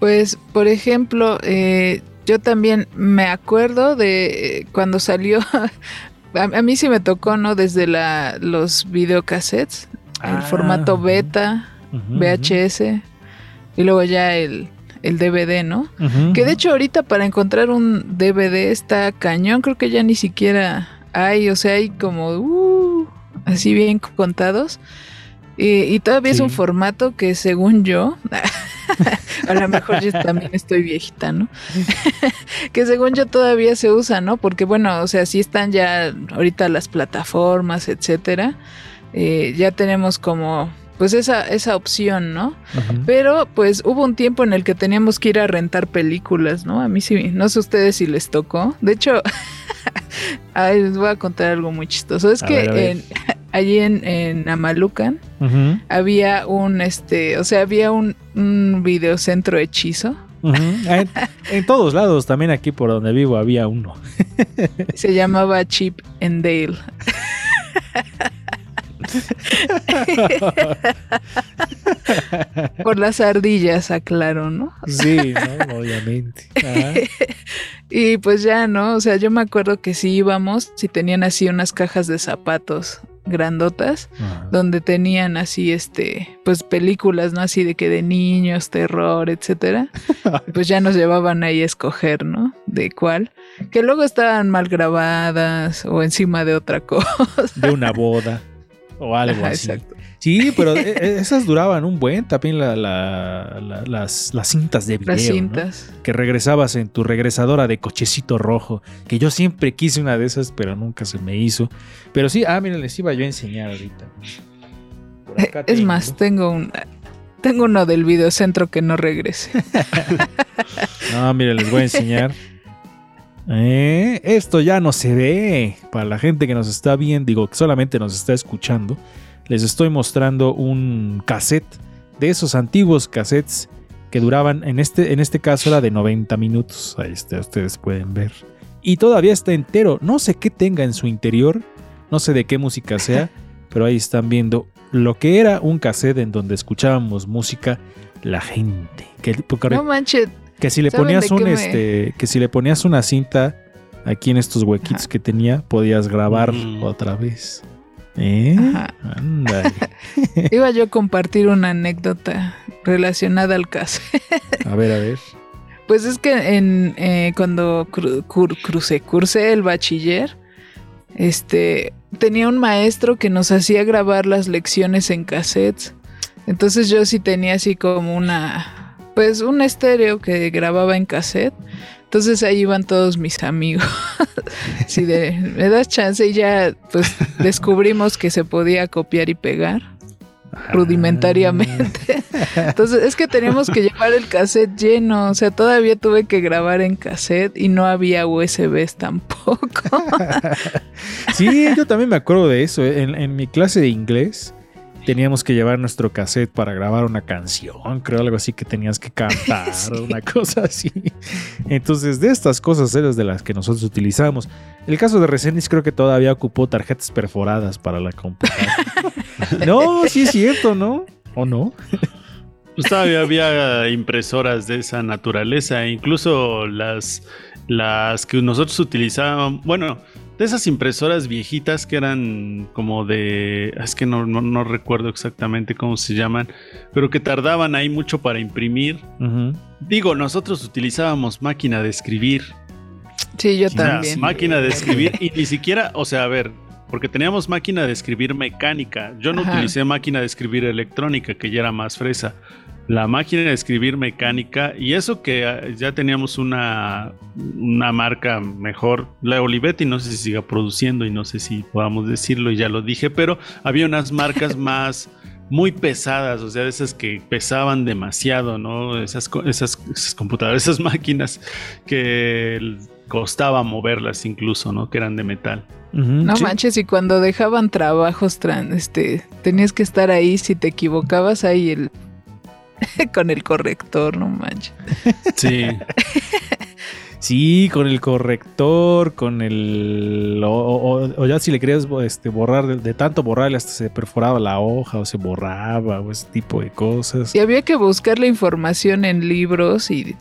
Speaker 2: Pues, por ejemplo, eh, yo también me acuerdo de eh, cuando salió. A, a mí sí me tocó, ¿no? Desde la, los videocassettes, el
Speaker 1: Ah,
Speaker 2: formato beta, VHS, y luego ya el, el DVD, ¿no? Que de hecho ahorita para encontrar un DVD está cañón, creo que ya ni siquiera hay, o sea, hay como uh, así bien contados. Y, y todavía es un formato que según yo, a lo mejor yo también estoy viejita, ¿no? que según yo todavía se usa, ¿no? Porque bueno, o sea, sí están ya ahorita las plataformas, etcétera. Eh, ya tenemos como pues esa, esa opción, ¿no? Pero pues hubo un tiempo en el que teníamos que ir a rentar películas, ¿no? A mí sí, no sé ustedes si les tocó. De hecho, ay, les voy a contar algo muy chistoso. Es
Speaker 1: A
Speaker 2: que
Speaker 1: ver,
Speaker 2: en- allí en, en Amalucan había un, este, o sea, había un, un videocentro hechizo.
Speaker 1: En, en todos lados, también aquí por donde vivo había uno.
Speaker 2: Se llamaba Chip and Dale. Por las ardillas, aclaro, ¿no?
Speaker 1: Sí, ¿no? obviamente. Ajá.
Speaker 2: Y pues ya, ¿no? O sea, yo me acuerdo que si íbamos, si tenían así unas cajas de zapatos grandotas, donde tenían así, este, pues películas, ¿no? Así de que de niños, terror, etcétera. Pues ya nos llevaban ahí a escoger, ¿no? De cuál. Que luego estaban mal grabadas o encima de otra cosa.
Speaker 1: De una boda o algo así.
Speaker 2: exacto.
Speaker 1: Sí, pero e- e- esas duraban un buen, también la- la- la- las, las cintas de video.
Speaker 2: Las
Speaker 1: ¿no?
Speaker 2: cintas.
Speaker 1: Que regresabas en tu regresadora de cochecito rojo, que yo siempre quise una de esas, pero nunca se me hizo. Pero sí, ah, miren, les iba yo a enseñar ahorita. Por acá
Speaker 2: Es
Speaker 1: tengo.
Speaker 2: más, tengo un... Tengo uno del videocentro que no regrese.
Speaker 1: No, miren, les voy a enseñar. Eh, esto ya no se ve. Para la gente que nos está viendo, digo, que solamente nos está escuchando, les estoy mostrando un cassette de esos antiguos cassettes que duraban, en este, en este caso era de 90 minutos. Ahí está, ustedes pueden ver. Y todavía está entero. No sé qué tenga en su interior, no sé de qué música sea, pero ahí están viendo lo que era un cassette en donde escuchábamos música la gente. Que, porque
Speaker 2: No manches.
Speaker 1: Que si le
Speaker 2: ¿Saben
Speaker 1: ponías un
Speaker 2: me-
Speaker 1: este, que si le ponías una cinta aquí en estos huequitos que tenía, podías grabar
Speaker 3: Mm.
Speaker 1: otra vez. ¿Eh?
Speaker 2: Ajá.
Speaker 1: Ándale.
Speaker 2: Iba yo a compartir una anécdota relacionada al caso.
Speaker 1: A ver, a ver.
Speaker 2: Pues es que en eh, cuando cru- cur- crucé, cursé el bachiller, este tenía un maestro que nos hacía grabar las lecciones en cassettes. Entonces yo sí tenía así como una, pues un estéreo que grababa en cassette. Entonces ahí iban todos mis amigos. si de, me das chance y ya pues descubrimos que se podía copiar y pegar rudimentariamente. Entonces es que teníamos que llevar el cassette lleno, o sea, todavía tuve que grabar en cassette y no había USBs tampoco.
Speaker 1: Sí, yo también me acuerdo de eso. ¿eh? En, en mi clase de inglés teníamos que llevar nuestro cassette para grabar una canción, creo algo así que tenías que cantar,
Speaker 2: Sí.
Speaker 1: una cosa así. Entonces, de estas cosas eran de las que nosotros utilizamos. El caso de Resendiz creo que todavía ocupó tarjetas perforadas para la computadora. no, sí es cierto, ¿no? ¿O no?
Speaker 3: Pues todavía había impresoras de esa naturaleza, incluso las, las que nosotros utilizábamos, bueno, de esas impresoras viejitas que eran como de, es que no, no, no recuerdo exactamente cómo se llaman, pero que tardaban ahí mucho para imprimir. Digo, nosotros utilizábamos máquina de escribir.
Speaker 2: Sí, yo también.
Speaker 3: máquina de escribir y ni siquiera, o sea, a ver, porque teníamos máquina de escribir mecánica. Yo no
Speaker 2: Ajá.
Speaker 3: utilicé máquina de escribir electrónica, que ya era más fresa. La máquina de escribir mecánica y eso que ah, ya teníamos una, una marca mejor, la Olivetti, no sé si siga produciendo y no sé si podamos decirlo y ya lo dije, pero había unas marcas más muy pesadas, o sea, de esas que pesaban demasiado, ¿no? Esas, esas, esas computadoras, esas máquinas que costaba moverlas incluso, ¿no? Que eran de metal.
Speaker 2: No manches, y cuando dejaban trabajos, tran- este, tenías que estar ahí, si te equivocabas ahí el con el corrector, no manches.
Speaker 3: Sí.
Speaker 1: Sí, con el corrector, con el... O, o- o ya si le querías este, borrar, de, de tanto borrarle hasta se perforaba la hoja o se borraba o ese tipo de cosas.
Speaker 2: Y había que buscar la información en libros y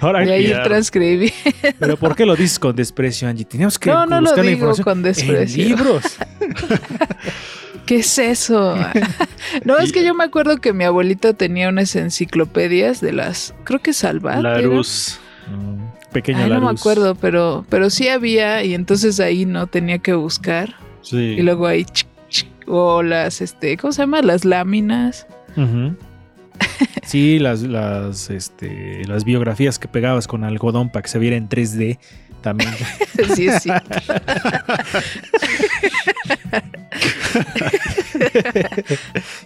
Speaker 1: Ahora,
Speaker 2: de ahí
Speaker 1: claro.
Speaker 2: transcribir.
Speaker 1: Pero ¿por qué lo dices con desprecio, Angie? Teníamos que
Speaker 2: No, no lo
Speaker 1: la
Speaker 2: digo
Speaker 1: información
Speaker 2: con desprecio.
Speaker 1: en libros.
Speaker 2: ¿Qué es eso? No, es que yo me acuerdo que mi abuelita tenía unas enciclopedias de las, creo que Salvat.
Speaker 3: La luz.
Speaker 1: Pequeño
Speaker 2: Ay, no me acuerdo, pero, pero sí había y entonces ahí no tenía que buscar.
Speaker 3: Sí.
Speaker 2: Y luego ahí chic, O las, este, ¿cómo se llama? Las láminas.
Speaker 1: Sí, las, las, este, las biografías que pegabas con algodón para que se viera en 3D también.
Speaker 2: Sí, cierto.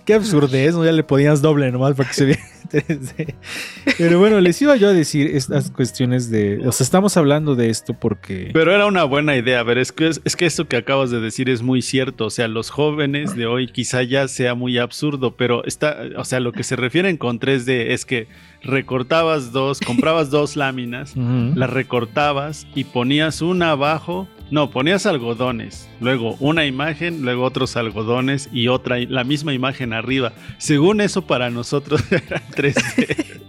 Speaker 1: Qué absurdez, ¿no? Ya le ponías doble nomás para que se viera en 3D. Pero bueno, les iba yo a decir estas cuestiones de... O sea, estamos hablando de esto porque...
Speaker 3: Pero era una buena idea. A ver, es que, es que esto que acabas de decir es muy cierto. O sea, los jóvenes de hoy quizá ya sea muy absurdo, pero está, o sea, lo que se refieren con 3D es que recortabas dos, comprabas dos láminas, las recortabas y ponías una abajo. No, ponías algodones, luego una imagen, luego otros algodones y otra, la misma imagen arriba. Según eso para nosotros era 3D.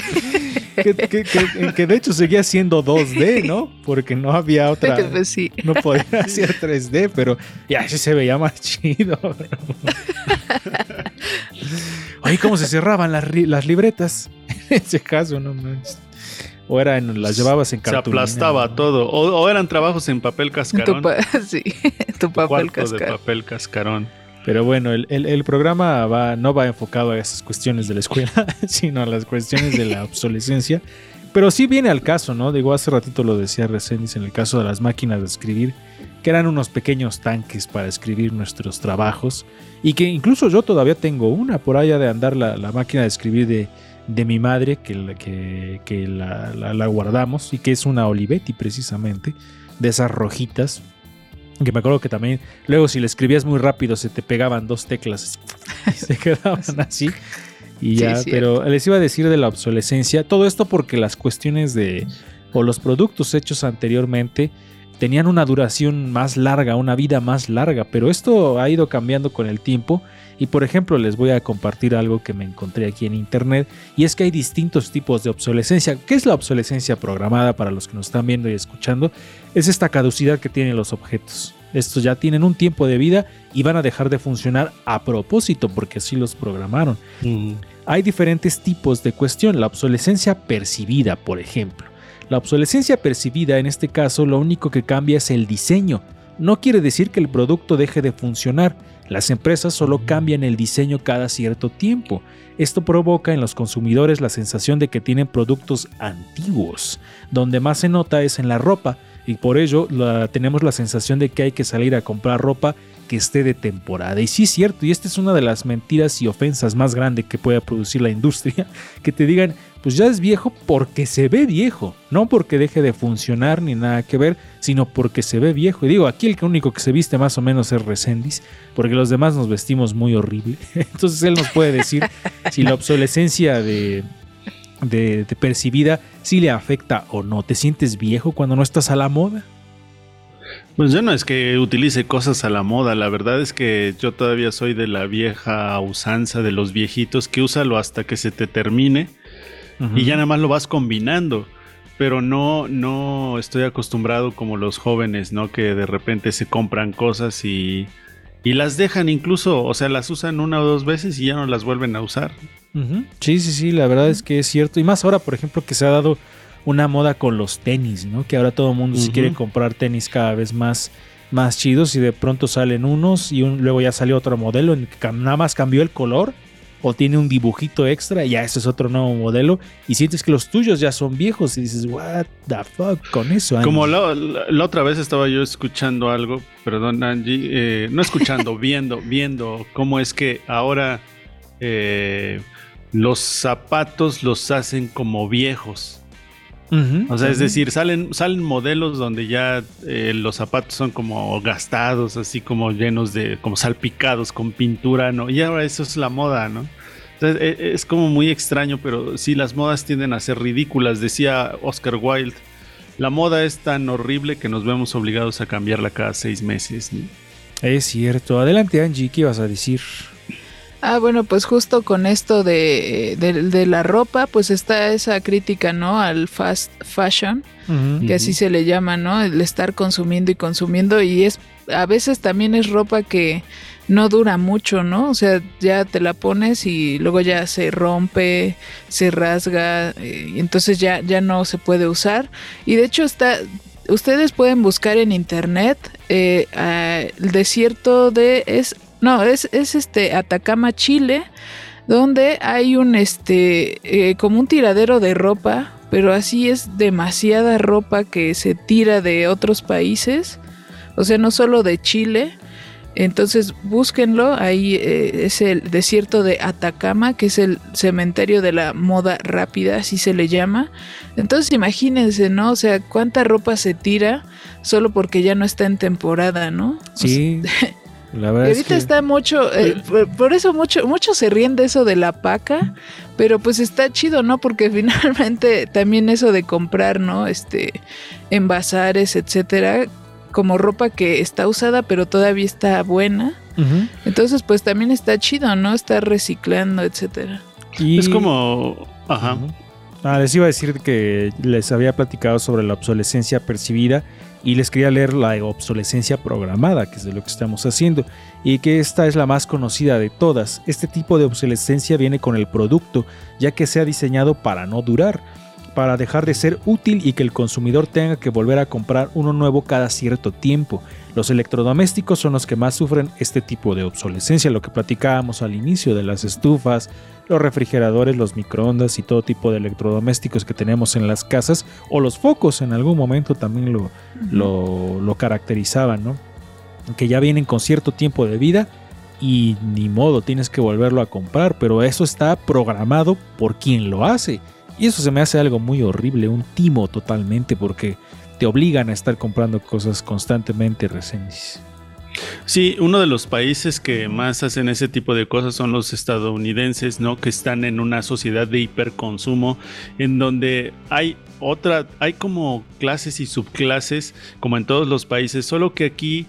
Speaker 1: que, que- que- que de hecho seguía siendo 2D, ¿no? Porque no había otra...
Speaker 2: Pues sí.
Speaker 1: No podía hacer 3D, pero ya sí se veía más chido. Oye, ¿cómo se cerraban las, las libretas? En ese caso, no manches. O era en, las llevabas en
Speaker 3: Se
Speaker 1: cartulina.
Speaker 3: aplastaba todo. O, o eran trabajos en papel cascarón.
Speaker 2: Tu pa- sí, tu papel
Speaker 3: Cuarto de papel cascarón.
Speaker 1: Pero bueno, el, el- el programa va, no va enfocado a esas cuestiones de la escuela, sino a las cuestiones de la obsolescencia. Pero sí viene al caso, ¿no? Digo, hace ratito lo decía Reséndiz en el caso de las máquinas de escribir, que eran unos pequeños tanques para escribir nuestros trabajos. Y que incluso yo todavía tengo una por allá de andar la, la máquina de escribir de, de mi madre, que, la, que, que la, la- la guardamos, y que es una Olivetti precisamente, de esas rojitas. Que me acuerdo que también, luego si le escribías muy rápido, se te pegaban dos teclas y se quedaban así. Y ya, pero les iba a decir de la obsolescencia, todo esto porque las cuestiones de, o los productos hechos anteriormente, tenían una duración más larga, una vida más larga, pero esto ha ido cambiando con el tiempo. Y por ejemplo, les voy a compartir algo que me encontré aquí en internet, y es que hay distintos tipos de obsolescencia. ¿Qué es la obsolescencia programada para los que nos están viendo y escuchando? Es esta caducidad que tienen los objetos. Estos ya tienen un tiempo de vida y van a dejar de funcionar a propósito porque así los programaron. Hay diferentes tipos de cuestión. La obsolescencia percibida, por ejemplo. La obsolescencia percibida en este caso lo único que cambia es el diseño. No quiere decir que el producto deje de funcionar. Las empresas solo cambian el diseño cada cierto tiempo. Esto provoca en los consumidores la sensación de que tienen productos antiguos. Donde más se nota es en la ropa y por ello tenemos la sensación de que hay que salir a comprar ropa que esté de temporada. Y sí es cierto, y esta es una de las mentiras y ofensas más grandes que puede producir la industria, que te digan, pues ya es viejo porque se ve viejo, no porque deje de funcionar ni nada que ver, sino porque se ve viejo. Y digo, aquí el único que se viste más o menos es Resendiz, porque los demás nos vestimos muy horrible. Entonces él nos puede decir si la obsolescencia de, de, de percibida sí le afecta o no. ¿Te sientes viejo cuando no estás a la moda?
Speaker 3: Pues yo no es que utilice cosas a la moda, la verdad es que yo todavía soy de la vieja usanza de los viejitos que úsalo hasta que se te termine y ya nada más lo vas combinando. Pero no, no estoy acostumbrado como los jóvenes, ¿no? Que de repente se compran cosas y, y las dejan incluso, o sea, las usan una o dos veces y ya no las vuelven a usar.
Speaker 1: Sí, sí, sí, la verdad es que es cierto. Y más ahora, por ejemplo, que se ha dado una moda con los tenis, ¿no? Que ahora todo el mundo se quiere comprar tenis cada vez más, más chidos y de pronto salen unos y un- luego ya salió otro modelo en que nada más cambió el color o tiene un dibujito extra y ya ese es otro nuevo modelo y sientes que los tuyos ya son viejos y dices, what the fuck con eso. Angie?"
Speaker 3: Como la otra vez estaba yo escuchando algo, perdón Angie, eh, no escuchando, viendo, viendo cómo es que ahora eh, los zapatos los hacen como viejos. O sea, es decir, salen, salen modelos donde ya eh, los zapatos son como gastados, así como llenos de, como salpicados con pintura, ¿no? Y ahora eso es la moda, ¿no? Entonces, e- es como muy extraño, pero sí, las modas tienden a ser ridículas. Decía Oscar Wilde, la moda es tan horrible que nos vemos obligados a cambiarla cada seis meses. ¿no?
Speaker 1: Es cierto. Adelante Angie, ¿qué ibas a decir?
Speaker 2: Ah, bueno, pues justo con esto de, de, de la ropa, pues está esa crítica, ¿no? Al fast fashion, que así se le llama, ¿no? El estar consumiendo y consumiendo y es a veces también es ropa que no dura mucho, ¿no? O sea, ya te la pones y luego ya se rompe, se rasga, eh, y entonces ya ya no se puede usar y de hecho está Ustedes pueden buscar en internet eh, el desierto de es no, es, es este Atacama, Chile, donde hay un este eh, como un tiradero de ropa, pero así es demasiada ropa que se tira de otros países, o sea, no solo de Chile. Entonces búsquenlo, ahí eh, es el desierto de Atacama, que es el cementerio de la moda rápida, así se le llama. Entonces imagínense, ¿no? O sea, cuánta ropa se tira solo porque ya no está en temporada, ¿no?
Speaker 1: Sí. La
Speaker 2: Y
Speaker 1: verdad es
Speaker 2: ahorita
Speaker 1: que-
Speaker 2: está mucho, eh, por, por eso mucho, muchos se ríen de eso de la paca, pero pues está chido, ¿no? Porque finalmente también eso de comprar, ¿no? Este, en bazares, etcétera, como ropa que está usada pero todavía está buena.
Speaker 1: Ujú.
Speaker 2: Entonces, pues también está chido, ¿no? Está reciclando, etcétera.
Speaker 1: Y-
Speaker 3: Es como. Ajá.
Speaker 1: Ah, les iba a decir que les había platicado sobre la obsolescencia percibida y les quería leer la obsolescencia programada, que es de lo que estamos haciendo, y que esta es la más conocida de todas. Este tipo de obsolescencia viene con el producto, ya que se ha diseñado para no durar, para dejar de ser útil y que el consumidor tenga que volver a comprar uno nuevo cada cierto tiempo. Los electrodomésticos son los que más sufren este tipo de obsolescencia, lo que platicábamos al inicio de las estufas, los refrigeradores, los microondas y todo tipo de electrodomésticos que tenemos en las casas, o los focos en algún momento también lo, lo, lo caracterizaban, ¿no? Que ya vienen con cierto tiempo de vida y ni modo, tienes que volverlo a comprar, pero eso está programado por quien lo hace. Y eso se me hace algo muy horrible, un timo totalmente, porque te obligan a estar comprando cosas constantemente recientes.
Speaker 3: Sí, uno de los países que más hacen ese tipo de cosas son los estadounidenses, ¿no? Que están en una sociedad de hiperconsumo, en donde hay otra, hay como clases y subclases, como en todos los países, solo que aquí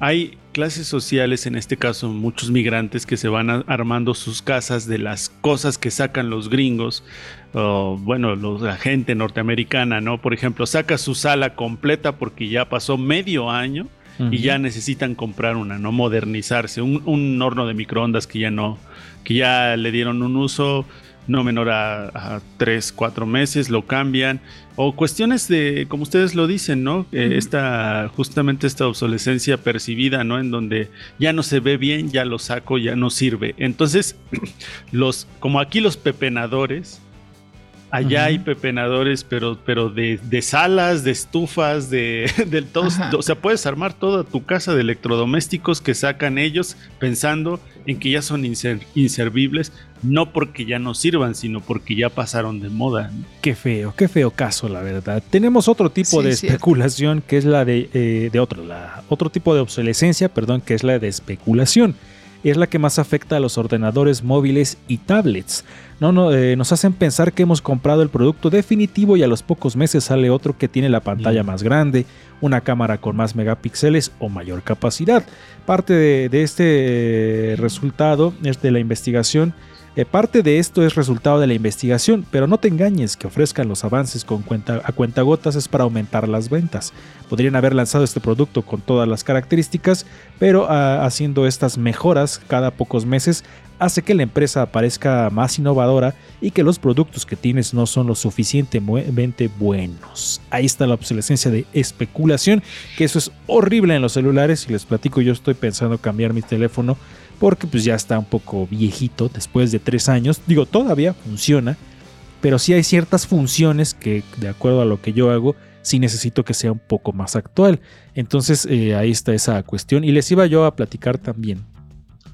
Speaker 3: hay clases sociales, en este caso muchos migrantes que se van armando sus casas de las cosas que sacan los gringos, o bueno, la gente norteamericana, ¿no? Por ejemplo, saca su sala completa porque ya pasó medio año y ya necesitan comprar una, ¿no? Modernizarse, un, un horno de microondas que ya no, que ya le dieron un uso no menor a, a tres, cuatro meses, lo cambian, o cuestiones de, como ustedes lo dicen, ¿no? Eh, esta, justamente esta obsolescencia percibida, ¿no? En donde ya no se ve bien, ya lo saco, ya no sirve. Entonces, los, como aquí los pepenadores, Allá hay pepenadores, pero, pero de, de salas, de estufas, de, de todos.
Speaker 2: Ajá.
Speaker 3: O sea, puedes armar toda tu casa de electrodomésticos que sacan ellos pensando en que ya son inser- inservibles, no porque ya no sirvan, sino porque ya pasaron de moda. ¿no?
Speaker 1: Qué feo, qué feo caso, la verdad. Tenemos otro tipo
Speaker 2: Sí,
Speaker 1: de
Speaker 2: cierto.
Speaker 1: especulación que es la de, eh, de otro, la, otro tipo de obsolescencia, perdón, que es la de especulación. Es la que más afecta a los ordenadores móviles y tablets. No, no, eh, nos hacen pensar que hemos comprado el producto definitivo y a los pocos meses sale otro que tiene la pantalla
Speaker 3: Mm.
Speaker 1: más grande, una cámara con más megapíxeles o mayor capacidad. Parte de, de este resultado es de la investigación eh, parte de esto es resultado de la investigación, pero no te engañes que ofrezcan los avances con cuenta, a cuentagotas es para aumentar las ventas. Podrían haber lanzado este producto con todas las características, pero ah, haciendo estas mejoras cada pocos meses hace que la empresa parezca más innovadora y que los productos que tienes no son lo suficientemente buenos. Ahí está la obsolescencia de especulación, que eso es horrible en los celulares. Y les platico, yo estoy pensando cambiar mi teléfono porque pues ya está un poco viejito después de tres años. Digo, todavía funciona, pero sí hay ciertas funciones que de acuerdo a lo que yo hago, sí necesito que sea un poco más actual. Entonces eh, ahí está esa cuestión. Y les iba yo a platicar también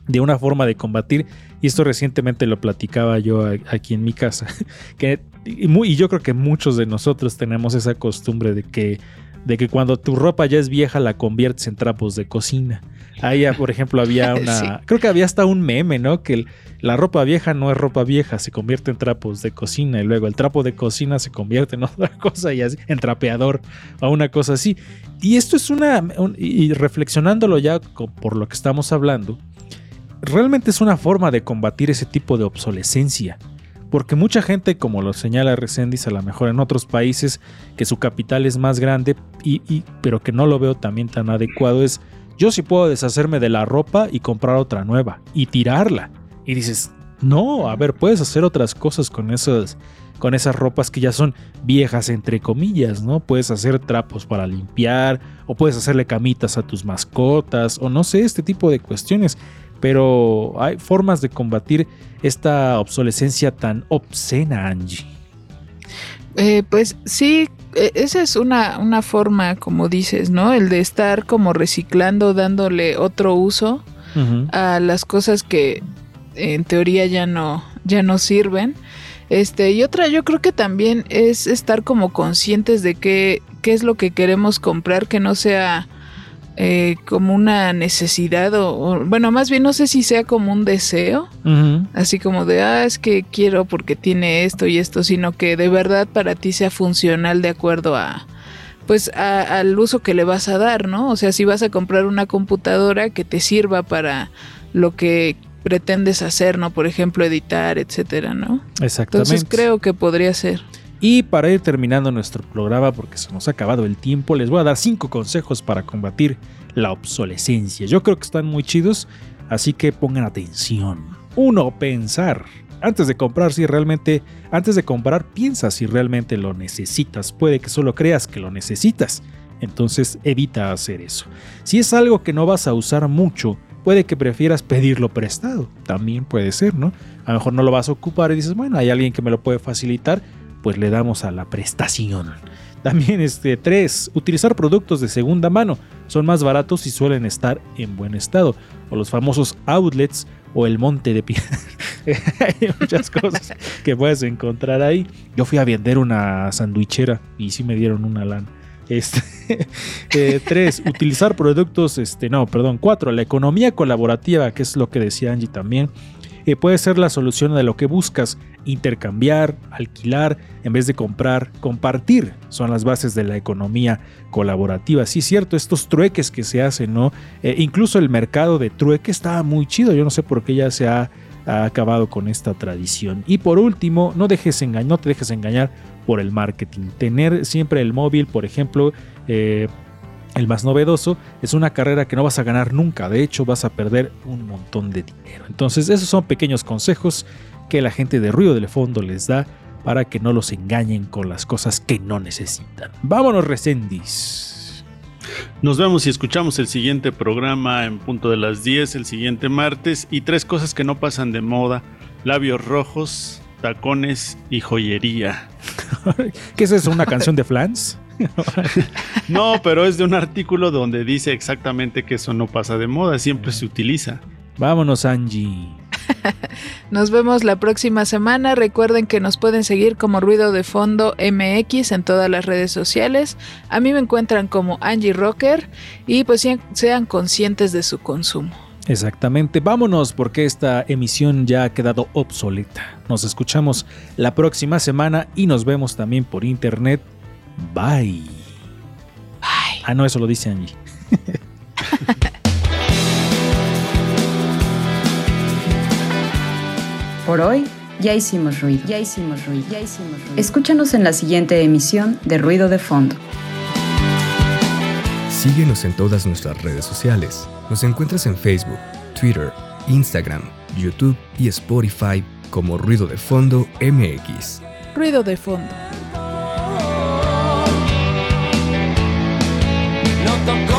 Speaker 1: de una forma de combatir, y esto recientemente lo platicaba yo aquí en mi casa, que, muy- y yo creo que muchos de nosotros tenemos esa costumbre de que, de que cuando tu ropa ya es vieja la conviertes en trapos de cocina. Ahí, ya, por ejemplo, había una.
Speaker 2: Sí.
Speaker 1: Creo que había hasta un meme, ¿no? Que el- la ropa vieja no es ropa vieja, se convierte en trapos de cocina. Y luego el trapo de cocina se convierte en otra cosa y así, en trapeador o una cosa así. Y esto es una. un- y reflexionándolo ya por lo que estamos hablando, realmente es una forma de combatir ese tipo de obsolescencia. Porque mucha gente, como lo señala Resendiz, a lo mejor en otros países, que su capital es más grande, y, y- pero que no lo veo también tan adecuado, es yo sí puedo deshacerme de la ropa y comprar otra nueva y tirarla. Y dices, no, a ver, puedes hacer otras cosas con esas, con esas ropas que ya son viejas, entre comillas, ¿no? Puedes hacer trapos para limpiar, o puedes hacerle camitas a tus mascotas, o no sé, este tipo de cuestiones. Pero hay formas de combatir esta obsolescencia tan obscena, Angie.
Speaker 2: Eh, pues sí, e- esa es una, una forma, como dices, ¿no? El de estar como reciclando, dándole otro uso a las cosas que en teoría ya no, ya no sirven. Este, y otra, yo creo que también es estar como conscientes de qué, qué es lo que queremos comprar, que no sea eh, como una necesidad o, o- bueno, más bien no sé si sea como un deseo, así como de, ah, es que quiero porque tiene esto y esto, sino que de verdad para ti sea funcional de acuerdo a, pues, a- al uso que le vas a dar, ¿no? O sea, si vas a comprar una computadora que te sirva para lo que pretendes hacer, ¿no? Por ejemplo, editar, etcétera, ¿no?
Speaker 1: Exactamente.
Speaker 2: Entonces creo que podría ser.
Speaker 1: Y para ir terminando nuestro programa, porque se nos ha acabado el tiempo, les voy a dar cinco consejos para combatir la obsolescencia. Yo creo que están muy chidos, así que pongan atención. Uno, pensar. Antes de comprar, si realmente, antes de comprar, piensa si realmente lo necesitas. Puede que solo creas que lo necesitas. Entonces evita hacer eso. Si es algo que no vas a usar mucho, puede que prefieras pedirlo prestado. También puede ser, ¿no? A lo mejor no lo vas a ocupar y dices, bueno, hay alguien que me lo puede facilitar pues le damos a la prestación. También este 3, utilizar productos de segunda mano. Son más baratos y suelen estar en buen estado. O los famosos outlets o el monte de piedra. Hay muchas cosas que puedes encontrar ahí. Yo fui a vender una sandwichera y sí me dieron una lana. Este, eh, tres, utilizar productos, este, no, perdón, cuatro, la economía colaborativa, que es lo que decía Angie también, eh, puede ser la solución de lo que buscas, intercambiar, alquilar, en vez de comprar, compartir, son las bases de la economía colaborativa. Sí, cierto, estos trueques que se hacen, ¿no? Eh, incluso el mercado de trueque estaba muy chido, yo no sé por qué ya se ha, ha acabado con esta tradición. Y por último, no, dejes engañar, no te dejes engañar por el marketing. Tener siempre el móvil, por ejemplo, eh, el más novedoso, es una carrera que no vas a ganar nunca. De hecho, vas a perder un montón de dinero. Entonces, esos son pequeños consejos que la gente de ruido del fondo les da para que no los engañen con las cosas que no necesitan. Vámonos, Recendis.
Speaker 3: Nos vemos y escuchamos el siguiente programa en punto de las 10, el siguiente martes. Y tres cosas que no pasan de moda: labios rojos, tacones y joyería.
Speaker 1: ¿Qué es eso? ¿Una canción de Flans?
Speaker 3: No, pero es de un artículo donde dice exactamente que eso no pasa de moda, siempre se utiliza.
Speaker 1: Vámonos, Angie.
Speaker 2: Nos vemos la próxima semana. Recuerden que nos pueden seguir como Ruido de Fondo MX en todas las redes sociales. A mí me encuentran como Angie Rocker y pues sean, sean conscientes de su consumo.
Speaker 1: Exactamente, vámonos porque esta emisión ya ha quedado obsoleta. Nos escuchamos la próxima semana y nos vemos también por internet. Bye.
Speaker 2: Bye.
Speaker 1: Ah, no, eso lo dice Angie.
Speaker 4: Por hoy ya hicimos ruido, ya hicimos ruido, ya hicimos ruido. Escúchanos en la siguiente emisión de Ruido de Fondo.
Speaker 11: Síguenos en todas nuestras redes sociales. Nos encuentras en Facebook, Twitter, Instagram, YouTube y Spotify como Ruido de Fondo MX.
Speaker 2: Ruido de Fondo. the